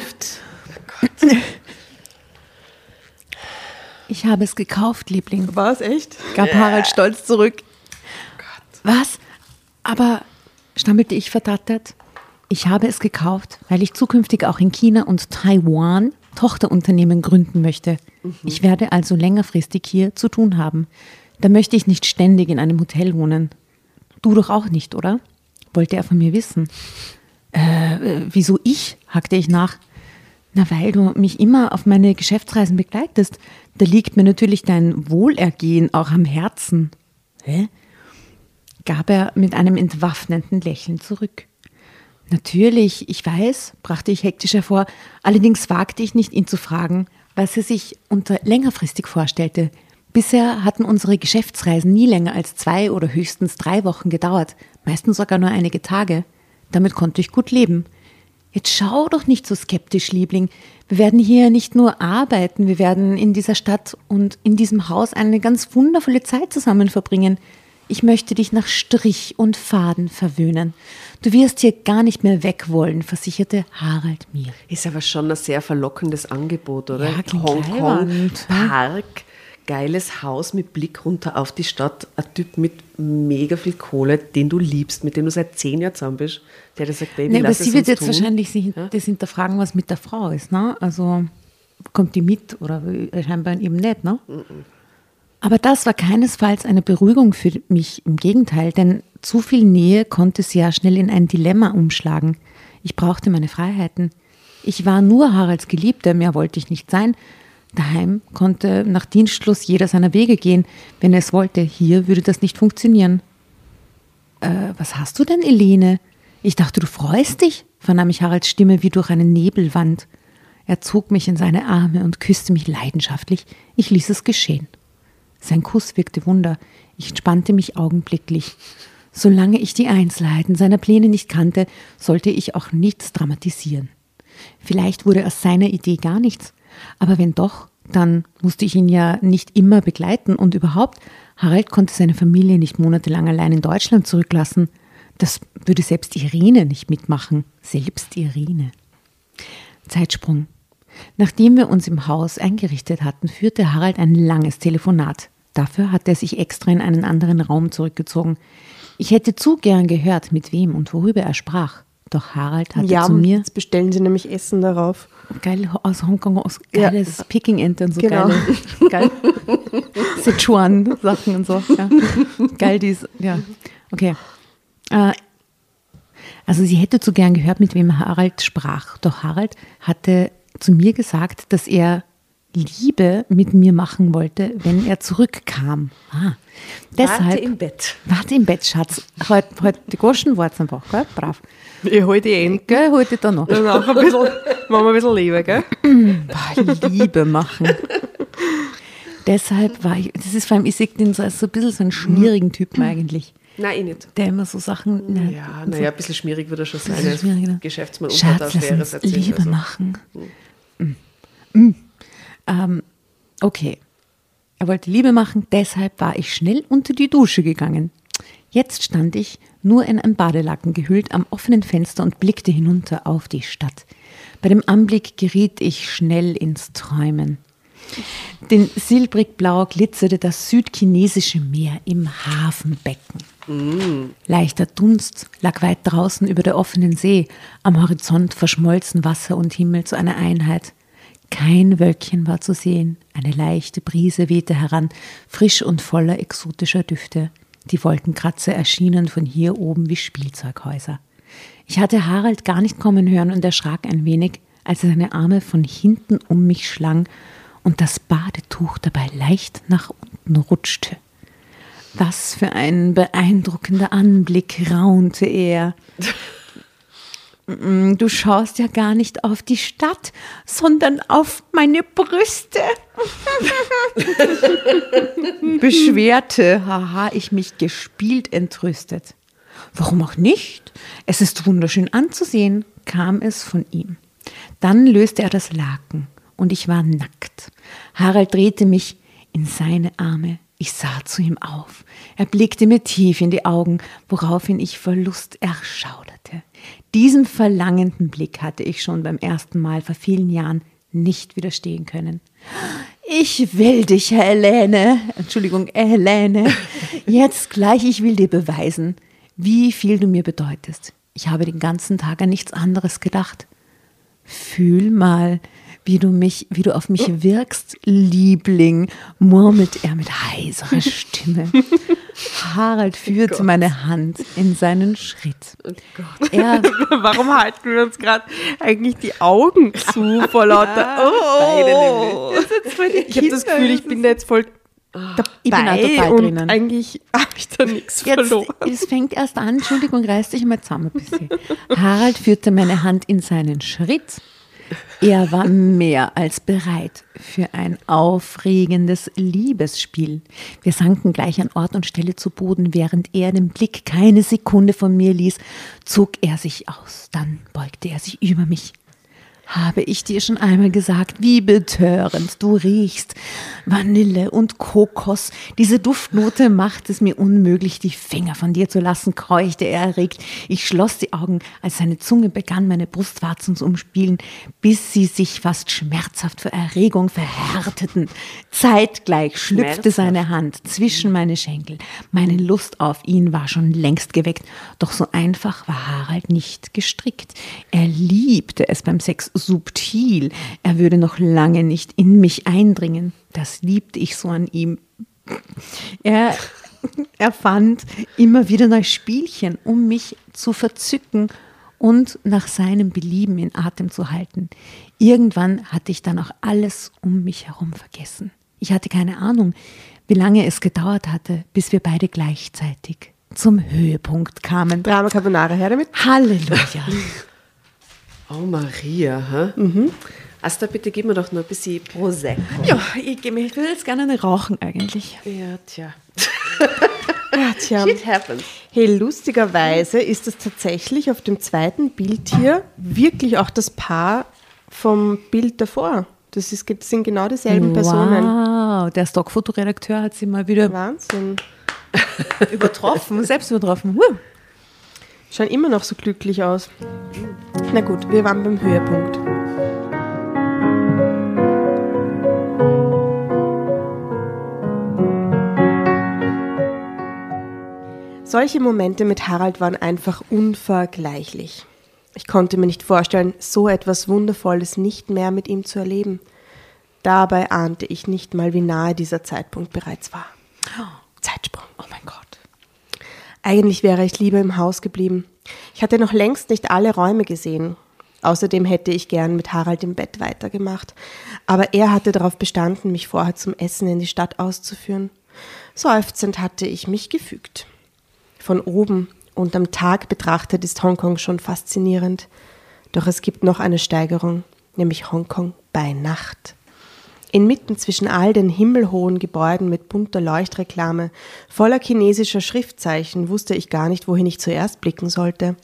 Speaker 1: Ich habe es gekauft, Liebling,
Speaker 4: War es echt?
Speaker 1: gab Harald stolz zurück. Was? Aber, stammelte ich verdattert, ich habe es gekauft, weil ich zukünftig auch in China und Taiwan Tochterunternehmen gründen möchte. Ich werde also längerfristig hier zu tun haben. Da möchte ich nicht ständig in einem Hotel wohnen. Du doch auch nicht, oder? Wollte er von mir wissen. Äh, äh, wieso ich? hakte ich nach. Na, weil du mich immer auf meine Geschäftsreisen begleitest. Da liegt mir natürlich dein Wohlergehen auch am Herzen. Hä? gab er mit einem entwaffnenden Lächeln zurück. Natürlich, ich weiß, brachte ich hektisch hervor, allerdings wagte ich nicht, ihn zu fragen, was er sich unter längerfristig vorstellte. Bisher hatten unsere Geschäftsreisen nie länger als zwei oder höchstens drei Wochen gedauert, meistens sogar nur einige Tage. Damit konnte ich gut leben. Jetzt schau doch nicht so skeptisch, Liebling. Wir werden hier nicht nur arbeiten, wir werden in dieser Stadt und in diesem Haus eine ganz wundervolle Zeit zusammen verbringen. Ich möchte dich nach Strich und Faden verwöhnen. Du wirst hier gar nicht mehr weg wollen, versicherte Harald mir.
Speaker 2: Ist aber schon ein sehr verlockendes Angebot, oder?
Speaker 1: Ja,
Speaker 2: Hongkong? Park, geiles Haus mit Blick runter auf die Stadt, ein Typ mit mega viel Kohle, den du liebst, mit dem du seit zehn Jahren zusammen bist, der dir sagt, Baby,
Speaker 1: Nee, aber
Speaker 2: lass
Speaker 1: sie
Speaker 2: es
Speaker 1: wird jetzt
Speaker 2: tun.
Speaker 1: wahrscheinlich sich das hinterfragen, was mit der Frau ist. Ne? Also kommt die mit oder scheinbar eben nicht. Ne? Aber das war keinesfalls eine Beruhigung für mich, im Gegenteil, denn zu viel Nähe konnte sehr schnell in ein Dilemma umschlagen. Ich brauchte meine Freiheiten. Ich war nur Haralds Geliebter, mehr wollte ich nicht sein. Daheim konnte nach Dienstschluss jeder seiner Wege gehen, wenn er es wollte. Hier würde das nicht funktionieren. Äh, was hast du denn, Elene? Ich dachte, du freust dich, vernahm ich Haralds Stimme wie durch eine Nebelwand. Er zog mich in seine Arme und küsste mich leidenschaftlich. Ich ließ es geschehen. Sein Kuss wirkte Wunder. Ich entspannte mich augenblicklich. Solange ich die Einzelheiten seiner Pläne nicht kannte, sollte ich auch nichts dramatisieren. Vielleicht wurde aus seiner Idee gar nichts, aber wenn doch, dann musste ich ihn ja nicht immer begleiten und überhaupt, Harald konnte seine Familie nicht monatelang allein in Deutschland zurücklassen. Das würde selbst Irene nicht mitmachen. Selbst Irene. Zeitsprung. Nachdem wir uns im Haus eingerichtet hatten, führte Harald ein langes Telefonat. Dafür hatte er sich extra in einen anderen Raum zurückgezogen. Ich hätte zu gern gehört, mit wem und worüber er sprach. Doch Harald hatte
Speaker 4: Ja,
Speaker 1: zu mir
Speaker 4: jetzt bestellen sie nämlich Essen darauf.
Speaker 1: geil aus Hongkong aus
Speaker 4: Ja.
Speaker 1: geiles Peking-Ente und so
Speaker 4: Genau.
Speaker 1: geile, geil Sichuan-Sachen und so. Ja. Geil, dies, ja. Okay. Äh, also sie hätte zu gern gehört, mit wem Harald sprach. Doch Harald hatte zu mir gesagt, dass er Liebe mit mir machen wollte, wenn er zurückkam. Ah. Deshalb,
Speaker 2: Warte im Bett.
Speaker 1: Warte im Bett, Schatz. Heute halt die Goschen warten einfach, gell? Brav.
Speaker 4: Ich hol die Enten.
Speaker 1: Gell, heute da noch.
Speaker 4: Danach ein bisschen, machen wir ein bisschen Liebe, gell?
Speaker 1: Boah, Liebe machen. Deshalb war ich, das ist vor allem, ich sehe den so als so ein bisschen so einen schmierigen Typen eigentlich,
Speaker 2: Nein, ich nicht.
Speaker 1: der immer so Sachen. ne,
Speaker 2: Ja,
Speaker 1: so-
Speaker 2: naja, ein bisschen schmierig würde er schon sein.
Speaker 1: Ne?
Speaker 2: Geschäftsmann
Speaker 1: Schatz,
Speaker 2: unter der
Speaker 1: lass
Speaker 2: Affäre
Speaker 1: Liebe
Speaker 2: also.
Speaker 1: machen. Mm. Mm. Ähm, okay. Er wollte Liebe machen, deshalb war ich schnell unter die Dusche gegangen. Jetzt stand ich, nur in ein Badelaken gehüllt, am offenen Fenster und blickte hinunter auf die Stadt. Bei dem Anblick geriet ich schnell ins Träumen. Den silbrig blau glitzerte das südchinesische Meer im Hafenbecken. Leichter Dunst lag weit draußen über der offenen See, am Horizont verschmolzen Wasser und Himmel zu einer Einheit. Kein Wölkchen war zu sehen, eine leichte Brise wehte heran, frisch und voller exotischer Düfte. Die Wolkenkratzer erschienen von hier oben wie Spielzeughäuser. Ich hatte Harald gar nicht kommen hören und erschrak ein wenig, als er seine Arme von hinten um mich schlang und das Badetuch dabei leicht nach unten rutschte. Was für ein beeindruckender Anblick, raunte er. Mm, Du schaust ja gar nicht auf die Stadt, sondern auf meine Brüste. Beschwerte, haha, ich mich gespielt entrüstet. Warum auch nicht? Es ist wunderschön anzusehen, kam es von ihm. Dann löste er das Laken und ich war nackt. Harald drehte mich in seine Arme. Ich sah zu ihm auf. Er blickte mir tief in die Augen, woraufhin ich vor Lust erschauderte. Diesem verlangenden Blick hatte ich schon beim ersten Mal vor vielen Jahren nicht widerstehen können. Ich will dich, Helene. Entschuldigung, Helene. Jetzt gleich, ich will dir beweisen, wie viel du mir bedeutest. Ich habe den ganzen Tag an nichts anderes gedacht. Fühl mal, wie du mich, wie du auf mich wirkst, Liebling, murmelt er mit heiserer Stimme. Harald führte meine Hand in seinen Schritt. Er
Speaker 4: Warum halten wir uns gerade eigentlich die Augen zu vor lauter. Oh, ich habe das Gefühl, ich bin da jetzt voll
Speaker 1: ich bin auch
Speaker 4: bei
Speaker 1: total
Speaker 4: und
Speaker 1: drinnen.
Speaker 4: eigentlich habe ich da nichts
Speaker 1: Jetzt,
Speaker 4: verloren.
Speaker 1: es fängt erst an, Entschuldigung, reiß dich mal zusammen ein bisschen. Harald führte meine Hand in seinen Schritt. Er war mehr als bereit für ein aufregendes Liebesspiel. Wir sanken gleich an Ort und Stelle zu Boden, während er den Blick keine Sekunde von mir ließ, zog er sich aus. Dann beugte er sich über mich. Habe ich dir schon einmal gesagt, wie betörend du riechst. Vanille und Kokos. Diese Duftnote macht es mir unmöglich, die Finger von dir zu lassen, keuchte er erregt. Ich schloss die Augen, als seine Zunge begann, meine Brustwarzen zu umspielen, bis sie sich fast schmerzhaft vor Erregung verhärteten. Zeitgleich schlüpfte seine Hand zwischen meine Schenkel. Meine Lust auf ihn war schon längst geweckt, doch so einfach war Harald nicht gestrickt. Er liebte es beim Sex subtil. Er würde noch lange nicht in mich eindringen. Das liebte ich so an ihm. Er, er fand immer wieder neue Spielchen, um mich zu verzücken und nach seinem Belieben in Atem zu halten. Irgendwann hatte ich dann auch alles um mich herum vergessen. Ich hatte keine Ahnung, wie lange es gedauert hatte, bis wir beide gleichzeitig zum Höhepunkt kamen.
Speaker 4: Drama Carbonara, her damit.
Speaker 1: Halleluja.
Speaker 2: Oh Maria, hä?
Speaker 4: Mhm.
Speaker 2: Asta, bitte gib mir doch noch ein bisschen Prosecco.
Speaker 1: Ja, ich, ich will jetzt gerne rauchen eigentlich.
Speaker 2: Ja, tja.
Speaker 4: Ja, tja.
Speaker 2: Shit happens.
Speaker 4: Hey, lustigerweise ist es tatsächlich auf dem zweiten Bild hier wirklich auch das Paar vom Bild davor. Das, ist, das sind genau dieselben Personen.
Speaker 1: Wow, der Stockfotoredakteur hat sie mal wieder
Speaker 4: Wahnsinn.
Speaker 1: übertroffen, selbst übertroffen. Huh.
Speaker 4: Schauen immer noch so glücklich aus. Na gut, wir waren beim Höhepunkt. Solche Momente mit Harald waren einfach unvergleichlich. Ich konnte mir nicht vorstellen, so etwas Wundervolles nicht mehr mit ihm zu erleben. Dabei ahnte ich nicht mal, wie nahe dieser Zeitpunkt bereits war. Zeitsprung.
Speaker 1: Oh mein Gott.
Speaker 4: Eigentlich wäre ich lieber im Haus geblieben. Ich hatte noch längst nicht alle Räume gesehen. Außerdem hätte ich gern mit Harald im Bett weitergemacht. Aber er hatte darauf bestanden, mich vorher zum Essen in die Stadt auszuführen. Seufzend hatte ich mich gefügt. Von oben und am Tag betrachtet ist Hongkong schon faszinierend. Doch es gibt noch eine Steigerung, nämlich Hongkong bei Nacht. Inmitten zwischen all den himmelhohen Gebäuden mit bunter Leuchtreklame, voller chinesischer Schriftzeichen, wusste ich gar nicht, wohin ich zuerst blicken sollte.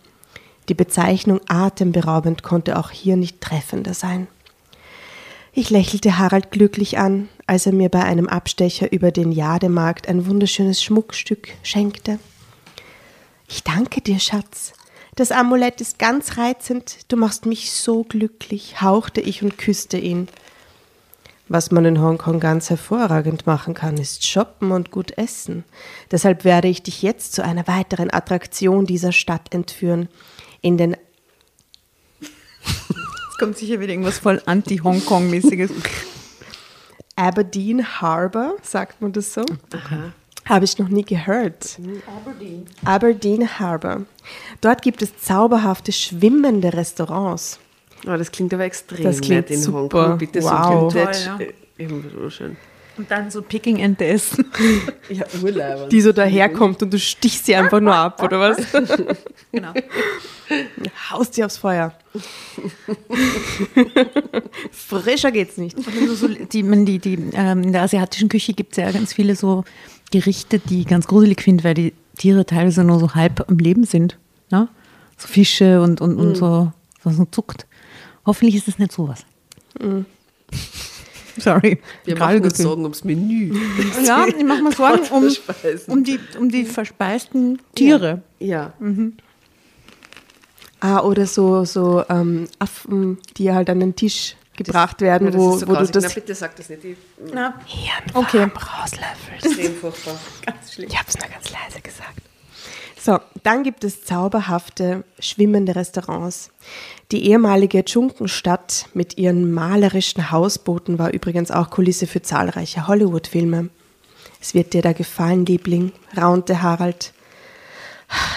Speaker 4: Die Bezeichnung atemberaubend konnte auch hier nicht treffender sein. Ich lächelte Harald glücklich an, als er mir bei einem Abstecher über den Jademarkt ein wunderschönes Schmuckstück schenkte. Ich danke dir, Schatz. Das Amulett ist ganz reizend. Du machst mich so glücklich, hauchte ich und küsste ihn. Was man in Hongkong ganz hervorragend machen kann, ist shoppen und gut essen. Deshalb werde ich dich jetzt zu einer weiteren Attraktion dieser Stadt entführen. In den
Speaker 1: Es kommt sicher wieder irgendwas voll anti-Hongkong-mäßiges.
Speaker 4: Aberdeen Harbor, sagt man das so? Habe ich noch nie gehört. Aberdeen. Aberdeen Harbor. Dort gibt es zauberhafte schwimmende Restaurants.
Speaker 2: Oh, das klingt aber extrem
Speaker 4: Das klingt
Speaker 2: nett in
Speaker 4: super.
Speaker 2: Hongkong. Bitte
Speaker 4: Wow.
Speaker 2: so Vintage.
Speaker 1: Toll,
Speaker 2: äh, irgendwie so schön.
Speaker 1: Und dann so Picking-Ente essen.
Speaker 2: Ja, Urlaub.
Speaker 4: Die so daherkommt und du stichst sie einfach nur ab, oder was?
Speaker 1: Genau.
Speaker 4: Haust sie aufs Feuer. Frischer geht's nicht.
Speaker 1: Also so, die, man, die, die, ähm, in der asiatischen Küche gibt es ja ganz viele so Gerichte, die ich ganz gruselig finde, weil die Tiere teilweise nur so halb am Leben sind. Ne? So Fische und, und, und so, was so zuckt. Hoffentlich ist es nicht sowas. Sorry.
Speaker 2: Wir
Speaker 1: Gerade
Speaker 2: machen uns. Sorgen ums Menü.
Speaker 1: Ja, ich mache mir Sorgen um, um, die, um die verspeisten Tiere.
Speaker 2: Ja.
Speaker 4: Ah, oder so, so ähm, Affen, die halt an den Tisch gebracht werden,
Speaker 2: Ja, das
Speaker 4: wo,
Speaker 2: ist so
Speaker 4: wo du das
Speaker 2: Na, bitte sag das nicht. Ich,
Speaker 1: Na,
Speaker 4: Hirnfarben
Speaker 1: Okay.
Speaker 4: rauslöffelst.
Speaker 2: extrem furchtbar.
Speaker 1: ganz schlimm.
Speaker 4: Ich habe es nur ganz leise gesagt. So, dann gibt es zauberhafte, schwimmende Restaurants. Die ehemalige Dschunkenstadt mit ihren malerischen Hausbooten war übrigens auch Kulisse für zahlreiche Hollywood-Filme. Es wird dir da gefallen, Liebling, raunte Harald.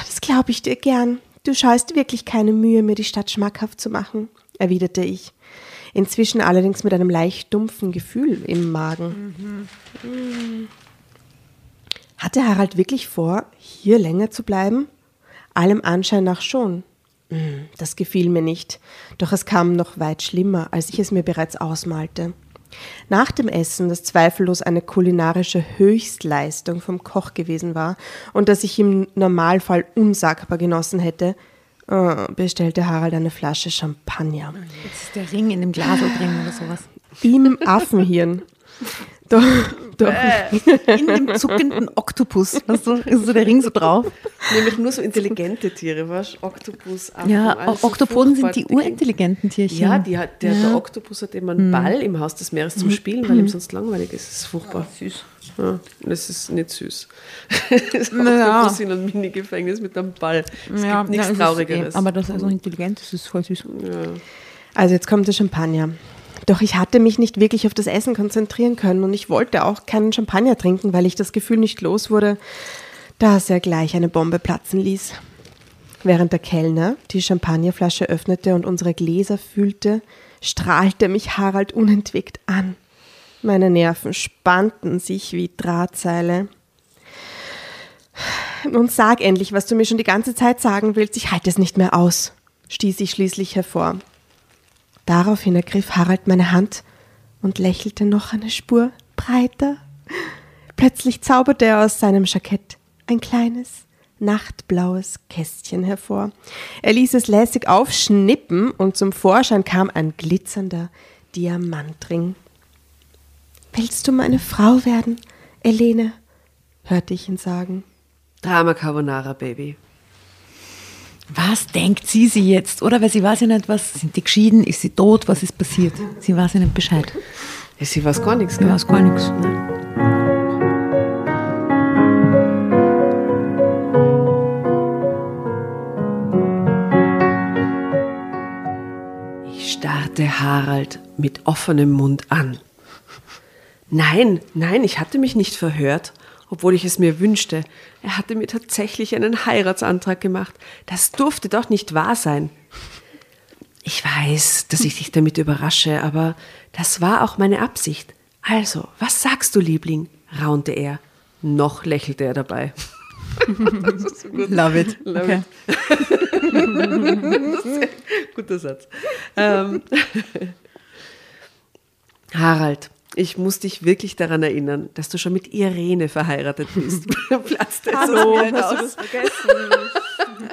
Speaker 4: Das glaube ich dir gern. Du scheust wirklich keine Mühe, mir die Stadt schmackhaft zu machen, erwiderte ich. Inzwischen allerdings mit einem leicht dumpfen Gefühl im Magen. Hatte Harald wirklich vor, hier länger zu bleiben? Allem Anschein nach schon. Das gefiel mir nicht, doch es kam noch weit schlimmer, als ich es mir bereits ausmalte. Nach dem Essen, das zweifellos eine kulinarische Höchstleistung vom Koch gewesen war und das ich im Normalfall unsagbar genossen hätte, äh, bestellte Harald eine Flasche Champagner.
Speaker 1: Jetzt ist der Ring in dem Glas drin oder sowas.
Speaker 4: Im Affenhirn. Doch, doch.
Speaker 1: In dem zuckenden Oktopus. Weißt du, ist so der Ring so drauf.
Speaker 2: Nämlich nur so intelligente Tiere, weißt du? Oktopus, Affen,
Speaker 1: Ja, Oktopoden sind die urintelligenten Tierchen.
Speaker 2: Ja, die hat, der,
Speaker 1: Ja.
Speaker 2: der Oktopus hat immer einen Ball im Haus des Meeres zum Spielen, weil ihm sonst langweilig ist. Das ist furchtbar.
Speaker 1: süß.
Speaker 2: Ja, das ist nicht süß. das
Speaker 1: Naja.
Speaker 2: Oktopus in einem Mini-Gefängnis mit einem Ball. Es
Speaker 1: Ja,
Speaker 2: gibt nichts
Speaker 1: ist
Speaker 2: Traurigeres.
Speaker 1: Eh, aber dass er so intelligent ist, ist voll süß.
Speaker 4: Also jetzt kommt der Champagner. Doch ich hatte mich nicht wirklich auf das Essen konzentrieren können und ich wollte auch keinen Champagner trinken, weil ich das Gefühl nicht los wurde, dass er gleich eine Bombe platzen ließ. Während der Kellner die Champagnerflasche öffnete und unsere Gläser füllte, strahlte mich Harald unentwegt an. Meine Nerven spannten sich wie Drahtseile. Nun sag endlich, was du mir schon die ganze Zeit sagen willst. Ich halte es nicht mehr aus, stieß ich schließlich hervor. Daraufhin ergriff Harald meine Hand und lächelte noch eine Spur breiter. Plötzlich zauberte er aus seinem Jackett ein kleines, nachtblaues Kästchen hervor. Er ließ es lässig aufschnippen und zum Vorschein kam ein glitzernder Diamantring. Willst du meine Frau werden, Elene? hörte ich ihn sagen.
Speaker 2: Drama Carbonara, Baby.
Speaker 1: Was denkt sie sie jetzt? Oder? Weil sie weiß ja nicht, was, sind die geschieden, ist sie tot, was ist passiert? Sie weiß ja nicht Bescheid.
Speaker 2: Ja, sie weiß gar nichts,
Speaker 1: Sie
Speaker 2: gell?
Speaker 1: weiß gar nichts.
Speaker 2: Ich starrte Harald mit offenem Mund an. Nein, nein, ich hatte mich nicht verhört, obwohl ich es mir wünschte. Er hatte mir tatsächlich einen Heiratsantrag gemacht. Das durfte doch nicht wahr sein. Ich weiß, dass ich dich damit überrasche, aber das war auch meine Absicht. Also, was sagst du, Liebling? raunte er. Noch lächelte er dabei.
Speaker 1: Love it.
Speaker 2: Love
Speaker 1: Okay.
Speaker 2: Guter Satz. Ähm, Harald, ich muss dich wirklich daran erinnern, dass du schon mit Irene verheiratet bist. Platzte es
Speaker 4: Hallo, hast du das vergessen?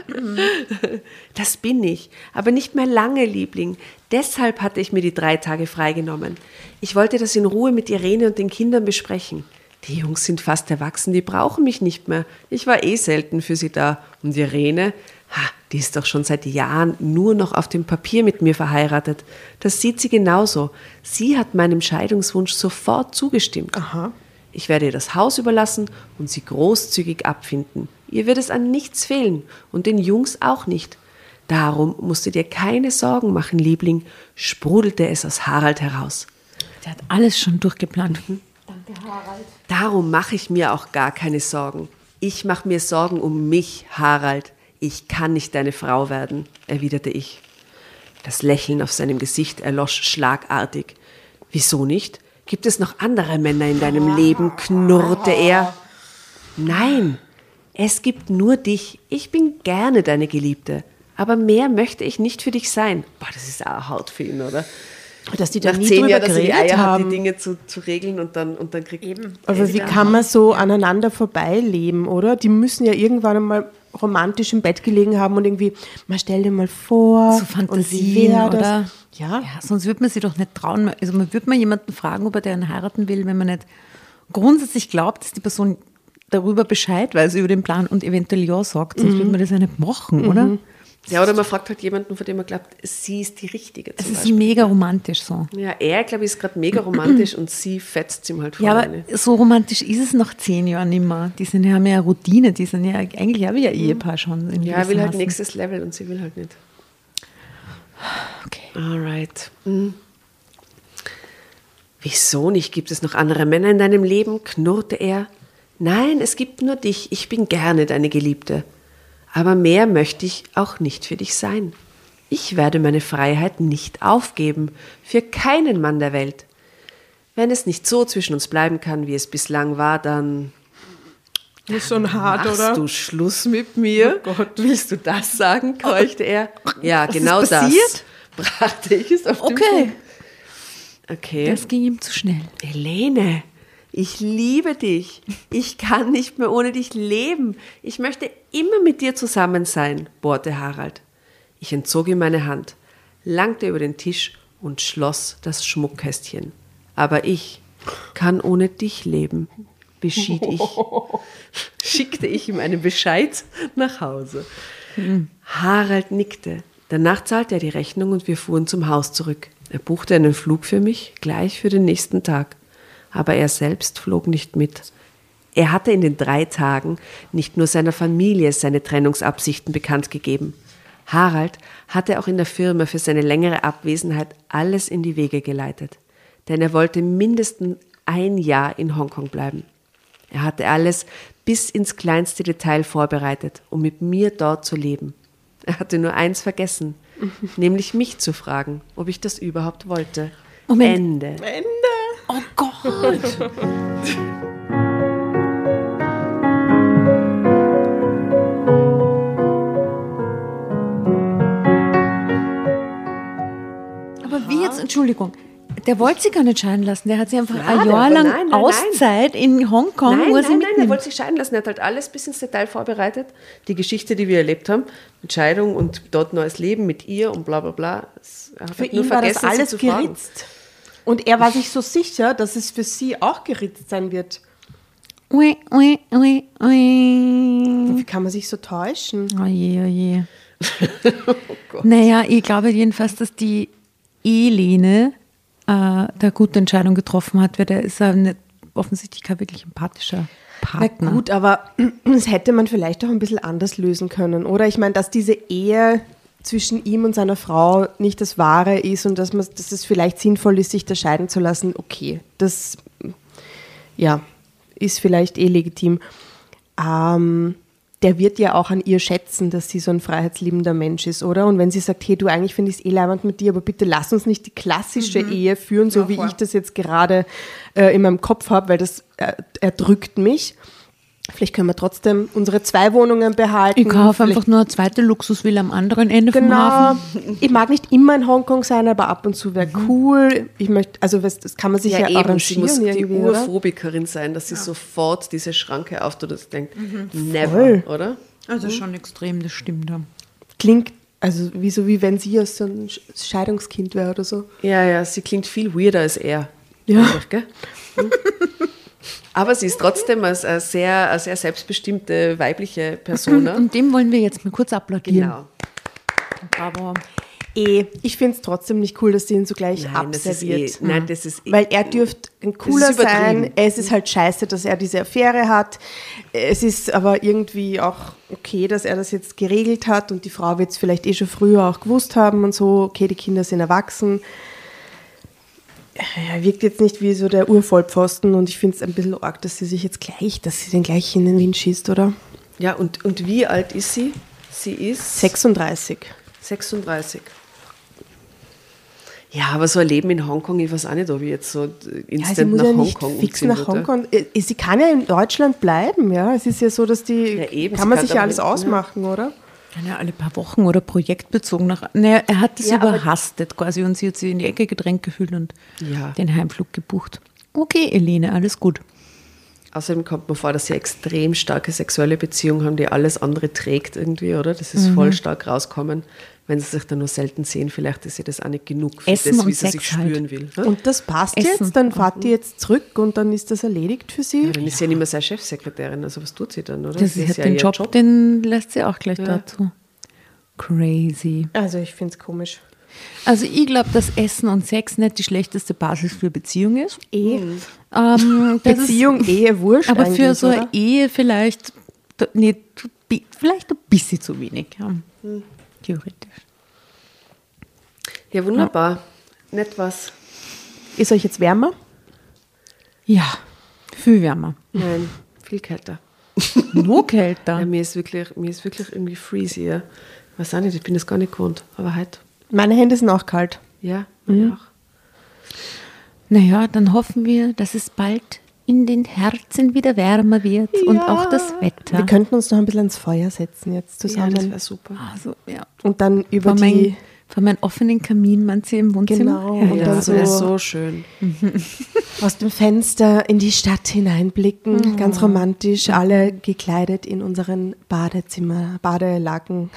Speaker 2: Das bin ich, aber nicht mehr lange, Liebling. Deshalb hatte ich mir die drei Tage freigenommen. Ich wollte das in Ruhe mit Irene und den Kindern besprechen. Die Jungs sind fast erwachsen, die brauchen mich nicht mehr. Ich war eh selten für sie da. Und Irene, ha, die ist doch schon seit Jahren nur noch auf dem Papier mit mir verheiratet. Das sieht sie genauso. Sie hat meinem Scheidungswunsch sofort zugestimmt.
Speaker 4: Aha.
Speaker 2: Ich werde ihr das Haus überlassen und sie großzügig abfinden. Ihr wird es an nichts fehlen und den Jungs auch nicht. Darum musst du dir keine Sorgen machen, Liebling, sprudelte es aus Harald heraus.
Speaker 1: Der hat alles schon durchgeplant.
Speaker 2: Darum mache ich mir auch gar keine Sorgen. Ich mache mir Sorgen um mich, Harald. Ich kann nicht deine Frau werden, erwiderte ich. Das Lächeln auf seinem Gesicht erlosch schlagartig. Wieso nicht? Gibt es noch andere Männer in deinem Leben? knurrte er. Nein, es gibt nur dich. Ich bin gerne deine Geliebte. Aber mehr möchte ich nicht für dich sein. Boah, das ist auch hart für ihn, oder?
Speaker 4: Dass die da
Speaker 2: Nach
Speaker 4: nie
Speaker 2: zehn Jahren, dass er die Eier hat,
Speaker 4: haben.
Speaker 2: die Dinge zu, zu regeln und dann, und dann kriegt Eben.
Speaker 4: Aber wie kann man so aneinander vorbeileben, oder? Die müssen ja irgendwann einmal romantisch im Bett gelegen haben und irgendwie, man stell dir mal vor,
Speaker 1: So
Speaker 4: und wie
Speaker 1: Fantasien,
Speaker 4: wär das?
Speaker 1: oder?
Speaker 4: Ja.
Speaker 1: ja. Sonst würde man sich doch nicht trauen. Also man würde mal jemanden fragen, ob er den heiraten will, wenn man nicht grundsätzlich glaubt, dass die Person darüber Bescheid weiß, über den Plan und eventuell ja sagt. Sonst würde man das ja nicht machen, oder?
Speaker 2: Ja, oder man fragt halt jemanden, von dem man glaubt, sie ist die Richtige.
Speaker 1: Es ist
Speaker 2: Beispiel.
Speaker 1: mega romantisch so.
Speaker 2: Ja, er, glaube ich, ist gerade mega romantisch und sie fetzt ihm halt vor
Speaker 1: Ja, aber
Speaker 2: eine.
Speaker 1: so romantisch ist es nach zehn Jahren nicht mehr. Die sind ja, haben ja Routine, die sind ja eigentlich auch wie ein Ehepaar schon. in
Speaker 2: Ja, er will halt
Speaker 1: gewissermaßen.
Speaker 2: nächstes Level und sie will halt nicht.
Speaker 1: Okay.
Speaker 2: Alright. Hm. Wieso nicht? Gibt es noch andere Männer in deinem Leben? knurrte er. Nein, es gibt nur dich. Ich bin gerne deine Geliebte. Aber mehr möchte ich auch nicht für dich sein. Ich werde meine Freiheit nicht aufgeben. Für keinen Mann der Welt. Wenn es nicht so zwischen uns bleiben kann, wie es bislang war, dann.
Speaker 4: Das ist schon hart,
Speaker 2: Machst
Speaker 4: oder?
Speaker 2: du Schluss mit mir?
Speaker 4: Oh Gott.
Speaker 2: Willst du das sagen? keuchte er. Ja,
Speaker 4: Was
Speaker 2: genau
Speaker 4: ist
Speaker 2: das.
Speaker 4: passiert?
Speaker 2: Brachte ich es auf den
Speaker 1: Okay.
Speaker 2: Punkt. Okay.
Speaker 1: Das ging ihm zu schnell.
Speaker 2: Helene, ich liebe dich. Ich kann nicht mehr ohne dich leben. Ich möchte immer mit dir zusammen sein, bohrte Harald. Ich entzog ihm meine Hand, langte über den Tisch und schloss das Schmuckkästchen. Aber ich kann ohne dich leben, beschied ich. Schickte ich ihm einen Bescheid nach Hause. Harald nickte. Danach zahlte er die Rechnung und wir fuhren zum Haus zurück. Er buchte einen Flug für mich, gleich für den nächsten Tag. Aber er selbst flog nicht mit. Er hatte in den drei Tagen nicht nur seiner Familie seine Trennungsabsichten bekannt gegeben. Harald hatte auch in der Firma für seine längere Abwesenheit alles in die Wege geleitet. Denn er wollte mindestens ein Jahr in Hongkong bleiben. Er hatte alles bis ins kleinste Detail vorbereitet, um mit mir dort zu leben. Er hatte nur eins vergessen, nämlich mich zu fragen, ob ich das überhaupt wollte.
Speaker 1: Moment.
Speaker 2: Ende.
Speaker 1: Oh Gott. Aber wie jetzt, Entschuldigung, der wollte sie gar nicht scheiden lassen. Der hat sie einfach
Speaker 2: Schade,
Speaker 1: ein Jahr lang
Speaker 2: nein, nein,
Speaker 1: Auszeit in Hongkong,
Speaker 2: Nein,
Speaker 1: wo er sie
Speaker 2: nein, nein, er
Speaker 1: mitnimmt.
Speaker 2: wollte sich scheiden lassen. Er hat halt alles bis ins Detail vorbereitet. Die Geschichte, die wir erlebt haben, mit Scheidung und dort neues Leben mit ihr und bla bla bla. Er hat
Speaker 4: Für
Speaker 2: halt nur
Speaker 4: ihn war das
Speaker 2: vergessen, sie
Speaker 4: alles
Speaker 2: zu fragen.
Speaker 4: Und er war sich so sicher, dass es für sie auch geritzt sein wird.
Speaker 1: Ui, ui, ui, ui.
Speaker 4: Wie kann man sich so täuschen?
Speaker 1: Oh je, oh je.
Speaker 2: Oh
Speaker 1: naja, ich glaube jedenfalls, dass die Elene äh, da gute Entscheidung getroffen hat, weil der ist ja nicht, offensichtlich kein wirklich empathischer
Speaker 4: Na
Speaker 1: Partner.
Speaker 4: gut, aber das hätte man vielleicht auch ein bisschen anders lösen können, oder? Ich meine, dass diese Ehe zwischen ihm und seiner Frau nicht das Wahre ist und dass, man, dass es vielleicht sinnvoll ist, sich da scheiden zu lassen, okay. Das ja, ist vielleicht eh legitim. Ähm, der wird ja auch an ihr schätzen, dass sie so ein freiheitsliebender Mensch ist, oder? Und wenn sie sagt, hey, du, eigentlich finde ich es eh leibend mit dir, aber bitte lass uns nicht die klassische Ehe führen, so wie ich das jetzt gerade äh, in meinem Kopf habe, weil das äh, erdrückt mich. Vielleicht können wir trotzdem unsere zwei Wohnungen behalten.
Speaker 1: Ich kaufe
Speaker 4: Vielleicht-
Speaker 1: einfach nur eine zweite Luxusvilla am anderen Ende vom
Speaker 4: Genau.
Speaker 1: Hafen.
Speaker 4: Ich mag nicht immer in Hongkong sein, aber ab und zu wäre cool. Ich möchte, also das kann man sich ja,
Speaker 2: Ja, eben, sie
Speaker 4: arrangieren
Speaker 2: muss die? Urphobikerin sein, dass sie sofort diese Schranke auftut und denkt, never,
Speaker 4: Voll.
Speaker 2: oder?
Speaker 1: Also schon extrem, das stimmt. Ja.
Speaker 4: Klingt, also wie so wie wenn sie ja so ein Sch- Scheidungskind wäre oder so.
Speaker 2: Ja, ja, sie klingt viel weirder als er.
Speaker 4: Ja.
Speaker 2: Einfach, gell? Hm. Aber sie ist trotzdem als eine sehr, eine sehr selbstbestimmte weibliche Persona.
Speaker 1: Und dem wollen wir jetzt mal kurz applaudieren.
Speaker 2: Genau.
Speaker 1: Bravo.
Speaker 4: Eh, ich finde es trotzdem nicht cool, dass sie ihn so gleich
Speaker 2: Nein, das ist
Speaker 4: abserviert.
Speaker 2: eh, nein, das ist eh,
Speaker 4: Weil er dürfte ein cooler sein. Es ist halt scheiße, dass er diese Affäre hat. Es ist aber irgendwie auch okay, dass er das jetzt geregelt hat und die Frau wird es vielleicht eh schon früher auch gewusst haben und so. Okay, die Kinder sind erwachsen. Er wirkt jetzt nicht wie so der Urvollpfosten und ich finde es ein bisschen arg, dass sie sich jetzt gleich, dass sie den gleich in den Wind schießt, oder?
Speaker 2: Ja, und, und wie alt ist sie? Sie ist
Speaker 4: 36.
Speaker 2: 36. Ja, aber so ein Leben in Hongkong, ich weiß auch nicht, ob ich jetzt so
Speaker 4: Ja, sie
Speaker 2: instant
Speaker 4: muss
Speaker 2: nach
Speaker 4: ja
Speaker 2: Hongkong
Speaker 4: fix nach. Hongkong. Äh, Sie kann ja in Deutschland bleiben, ja. Es ist ja so, dass die.
Speaker 2: Ja, eben,
Speaker 4: kann man
Speaker 2: kann
Speaker 4: sich ja alles
Speaker 2: nicht- ja.
Speaker 4: ausmachen, oder?
Speaker 1: Kann ja alle paar Wochen oder projektbezogen nach. Naja, er hat das
Speaker 2: Ja,
Speaker 1: überhastet quasi und sie hat sich in die Ecke gedrängt gefühlt und
Speaker 2: Ja.
Speaker 1: den Heimflug gebucht. Okay, Elene, alles gut.
Speaker 2: Außerdem kommt mir vor, dass sie extrem starke sexuelle Beziehungen haben, die alles andere trägt irgendwie, oder? Das ist
Speaker 1: Mhm.
Speaker 2: voll stark rauskommen. Wenn sie sich dann nur selten sehen, vielleicht ist ihr das auch nicht genug für
Speaker 1: Essen
Speaker 2: das, wie sie
Speaker 1: Sex
Speaker 2: sich
Speaker 1: halt.
Speaker 2: spüren will. ne?
Speaker 4: Und das passt
Speaker 1: Essen.
Speaker 4: jetzt, dann fahrt die jetzt zurück und dann ist das erledigt für sie.
Speaker 2: Ja, dann ist sie ja nicht mehr seine Chefsekretärin, also was tut sie dann, oder?
Speaker 1: Das
Speaker 2: Sie
Speaker 1: ist
Speaker 2: ist
Speaker 1: halt den
Speaker 2: ihr
Speaker 1: Job, den lässt sie auch gleich
Speaker 2: Ja.
Speaker 1: dazu. Crazy.
Speaker 4: Also ich finde es komisch.
Speaker 1: Also ich glaube, dass Essen und Sex nicht die schlechteste Basis für Beziehung ist.
Speaker 4: Eh.
Speaker 1: Ähm, das
Speaker 4: Beziehung, Ehe, wurscht
Speaker 1: Ist, aber für so eine
Speaker 4: oder?
Speaker 1: Ehe vielleicht, nee, vielleicht ein bisschen zu wenig. Ja.
Speaker 2: Hm.
Speaker 1: Theoretisch.
Speaker 2: Ja, wunderbar. Nett was.
Speaker 4: Ist euch jetzt wärmer?
Speaker 1: Ja, viel wärmer.
Speaker 2: Nein, viel kälter.
Speaker 1: Nur kälter.
Speaker 2: Ja, mir ist wirklich, mir ist wirklich irgendwie freezy. Ja. Ich weiß auch nicht, ich bin das gar nicht gewohnt. Aber halt,
Speaker 4: Meine Hände sind auch kalt.
Speaker 2: ja, mir auch.
Speaker 1: Naja, dann hoffen wir, dass es bald in den Herzen wieder wärmer wird und auch das Wetter.
Speaker 4: Wir könnten uns noch ein bisschen ans Feuer setzen jetzt
Speaker 2: Ja,
Speaker 4: zusammen.
Speaker 2: das wäre super.
Speaker 1: also, ja.
Speaker 4: und dann über
Speaker 1: Vor,
Speaker 4: die...
Speaker 1: mein, vor meinen offenen Kamin, man sie im Wohnzimmer.
Speaker 4: Genau.
Speaker 1: Ja,
Speaker 4: Und
Speaker 1: ja.
Speaker 4: dann
Speaker 2: das wäre
Speaker 4: so-
Speaker 2: so schön.
Speaker 4: aus dem Fenster in die Stadt hineinblicken, ganz romantisch, alle gekleidet in unseren Badezimmer, Badelaken.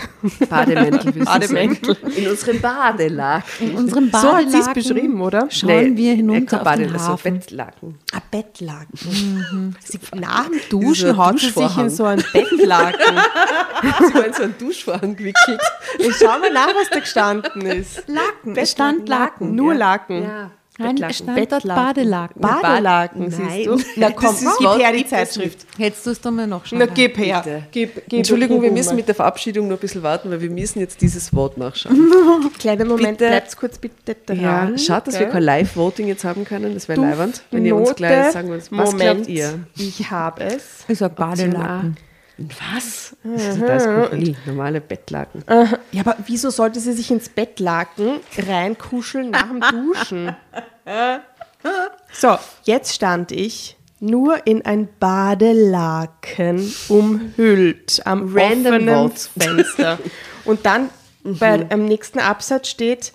Speaker 2: Bademäntel.
Speaker 4: Bademäntel.
Speaker 2: In unseren Badelaken.
Speaker 1: In unserem
Speaker 4: So hat sie es
Speaker 1: Badelaken
Speaker 4: beschrieben, oder?
Speaker 1: Schauen wir
Speaker 2: Nee,
Speaker 1: hinunter
Speaker 2: kein
Speaker 1: auf den
Speaker 2: also
Speaker 1: Hafen.
Speaker 2: Bettlaken.
Speaker 4: Ein Bettlaken. Sie, nach dem Duschen haut sie sich in so ein Bettlaken.
Speaker 2: Sie waren so einen Duschvorhang gewickelt.
Speaker 4: Ich schau mal nach, was da gestanden ist.
Speaker 1: Laken. Es stand Laken.
Speaker 4: Nur Laken.
Speaker 2: Ja,
Speaker 1: Nein,
Speaker 2: Bettlaken.
Speaker 1: es stand dort Badelaken.
Speaker 4: Badelaken, siehst du? Na komm,
Speaker 2: Das ist
Speaker 4: gib her die Zeitschrift.
Speaker 1: Hättest du es doch mal noch
Speaker 4: Na, gib her.
Speaker 2: Bitte.
Speaker 4: Gib, gib,
Speaker 2: Entschuldigung, wir müssen mit der Verabschiedung noch ein bisschen warten, weil wir müssen jetzt dieses Wort nachschauen.
Speaker 4: Kleiner Moment,
Speaker 2: Bitte.
Speaker 4: bleibst kurz bitte dran.
Speaker 2: Ja, schade, dass wir
Speaker 4: gell?
Speaker 2: kein Live-Voting jetzt haben können. Das wäre leiwand. Wenn ihr uns
Speaker 4: Note,
Speaker 2: gleich sagen würdet, was
Speaker 4: Moment,
Speaker 2: glaubt ihr?
Speaker 4: Ich habe es.
Speaker 1: Ich sag Badelaken.
Speaker 2: Was? Also da ist Kuchel, normale Bettlaken.
Speaker 4: Ja, aber wieso sollte sie sich ins Bettlaken reinkuscheln nach dem Duschen? So, jetzt stand ich nur in ein Badelaken umhüllt am
Speaker 2: Random
Speaker 4: offenen. Fenster. Und dann bei, am nächsten Absatz steht,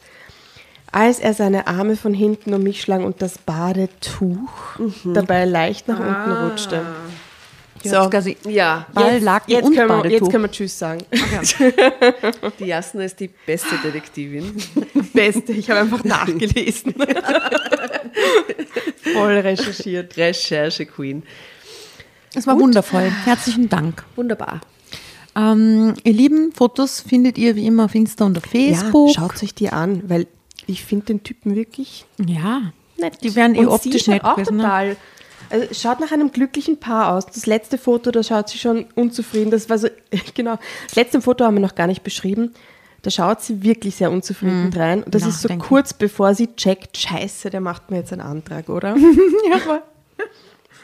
Speaker 4: als er seine Arme von hinten um mich schlang und das Badetuch dabei leicht nach unten rutschte.
Speaker 1: So. Quasi
Speaker 2: Ja,
Speaker 1: Badelaken
Speaker 4: jetzt,
Speaker 1: und
Speaker 4: jetzt, können wir, jetzt können wir Tschüss sagen.
Speaker 2: die Jasna ist die beste Detektivin.
Speaker 4: Beste, ich habe einfach nachgelesen. Voll recherchiert.
Speaker 2: Recherche-Queen.
Speaker 1: Es war wundervoll. Herzlichen Dank.
Speaker 2: Wunderbar.
Speaker 1: Ähm, ihr Lieben, Fotos findet ihr wie immer auf Insta und auf Facebook.
Speaker 4: Ja, schaut euch die an, weil ich finde den Typen wirklich
Speaker 1: Ja,
Speaker 4: nett.
Speaker 1: die werden eh optisch nett
Speaker 4: auch
Speaker 1: gewesen. Ne?
Speaker 4: Also es schaut nach einem glücklichen Paar aus. Das letzte Foto, da schaut sie schon unzufrieden. Das war so, genau. Das letzte Foto haben wir noch gar nicht beschrieben. Da schaut sie wirklich sehr unzufrieden rein. Und das ist so kurz bevor sie checkt, scheiße, der macht mir jetzt einen Antrag, oder?
Speaker 1: Ja, aber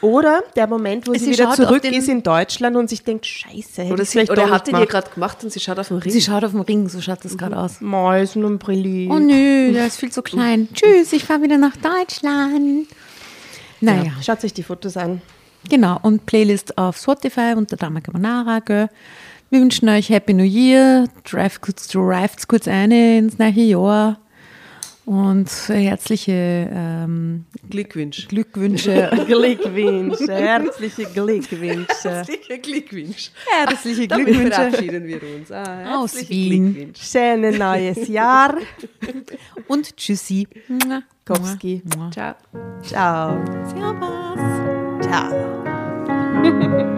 Speaker 4: Oder der Moment, wo sie,
Speaker 1: Sie
Speaker 4: wieder zurück
Speaker 1: den-
Speaker 4: ist in Deutschland und sich denkt, scheiße, hätte
Speaker 2: Oder, sie,
Speaker 4: vielleicht
Speaker 2: oder hat dir
Speaker 4: gemacht.
Speaker 2: gerade gemacht und sie schaut auf den Ring.
Speaker 1: sie schaut auf den Ring, so schaut das gerade aus.
Speaker 4: Mäusen und Brilli.
Speaker 1: Oh nö, der ist viel zu klein. Tschüss, ich fahre wieder nach Deutschland. Naja,
Speaker 4: Ja, schaut euch die Fotos an.
Speaker 1: genau. Und Playlist auf Spotify unter Dama Carbonara. Gell. Wir wünschen euch Happy New Year. Drive kurz, drivet's kurz ein ins neue Jahr. Und herzliche ähm,
Speaker 2: Glückwunsch.
Speaker 1: Glückwünsche.
Speaker 4: Glückwünsche, herzliche Glückwünsche.
Speaker 2: Herzliche Glückwunsch.
Speaker 1: herzliche
Speaker 2: Damit
Speaker 1: Glückwünsche
Speaker 2: verabschieden wir uns. Ah,
Speaker 1: Aus Wien.
Speaker 2: Glückwunsch.
Speaker 4: Schönes neues Jahr.
Speaker 1: und Tschüssi.
Speaker 4: Kopski.
Speaker 2: Ciao.
Speaker 4: Ciao.
Speaker 1: Servus.
Speaker 4: Ciao.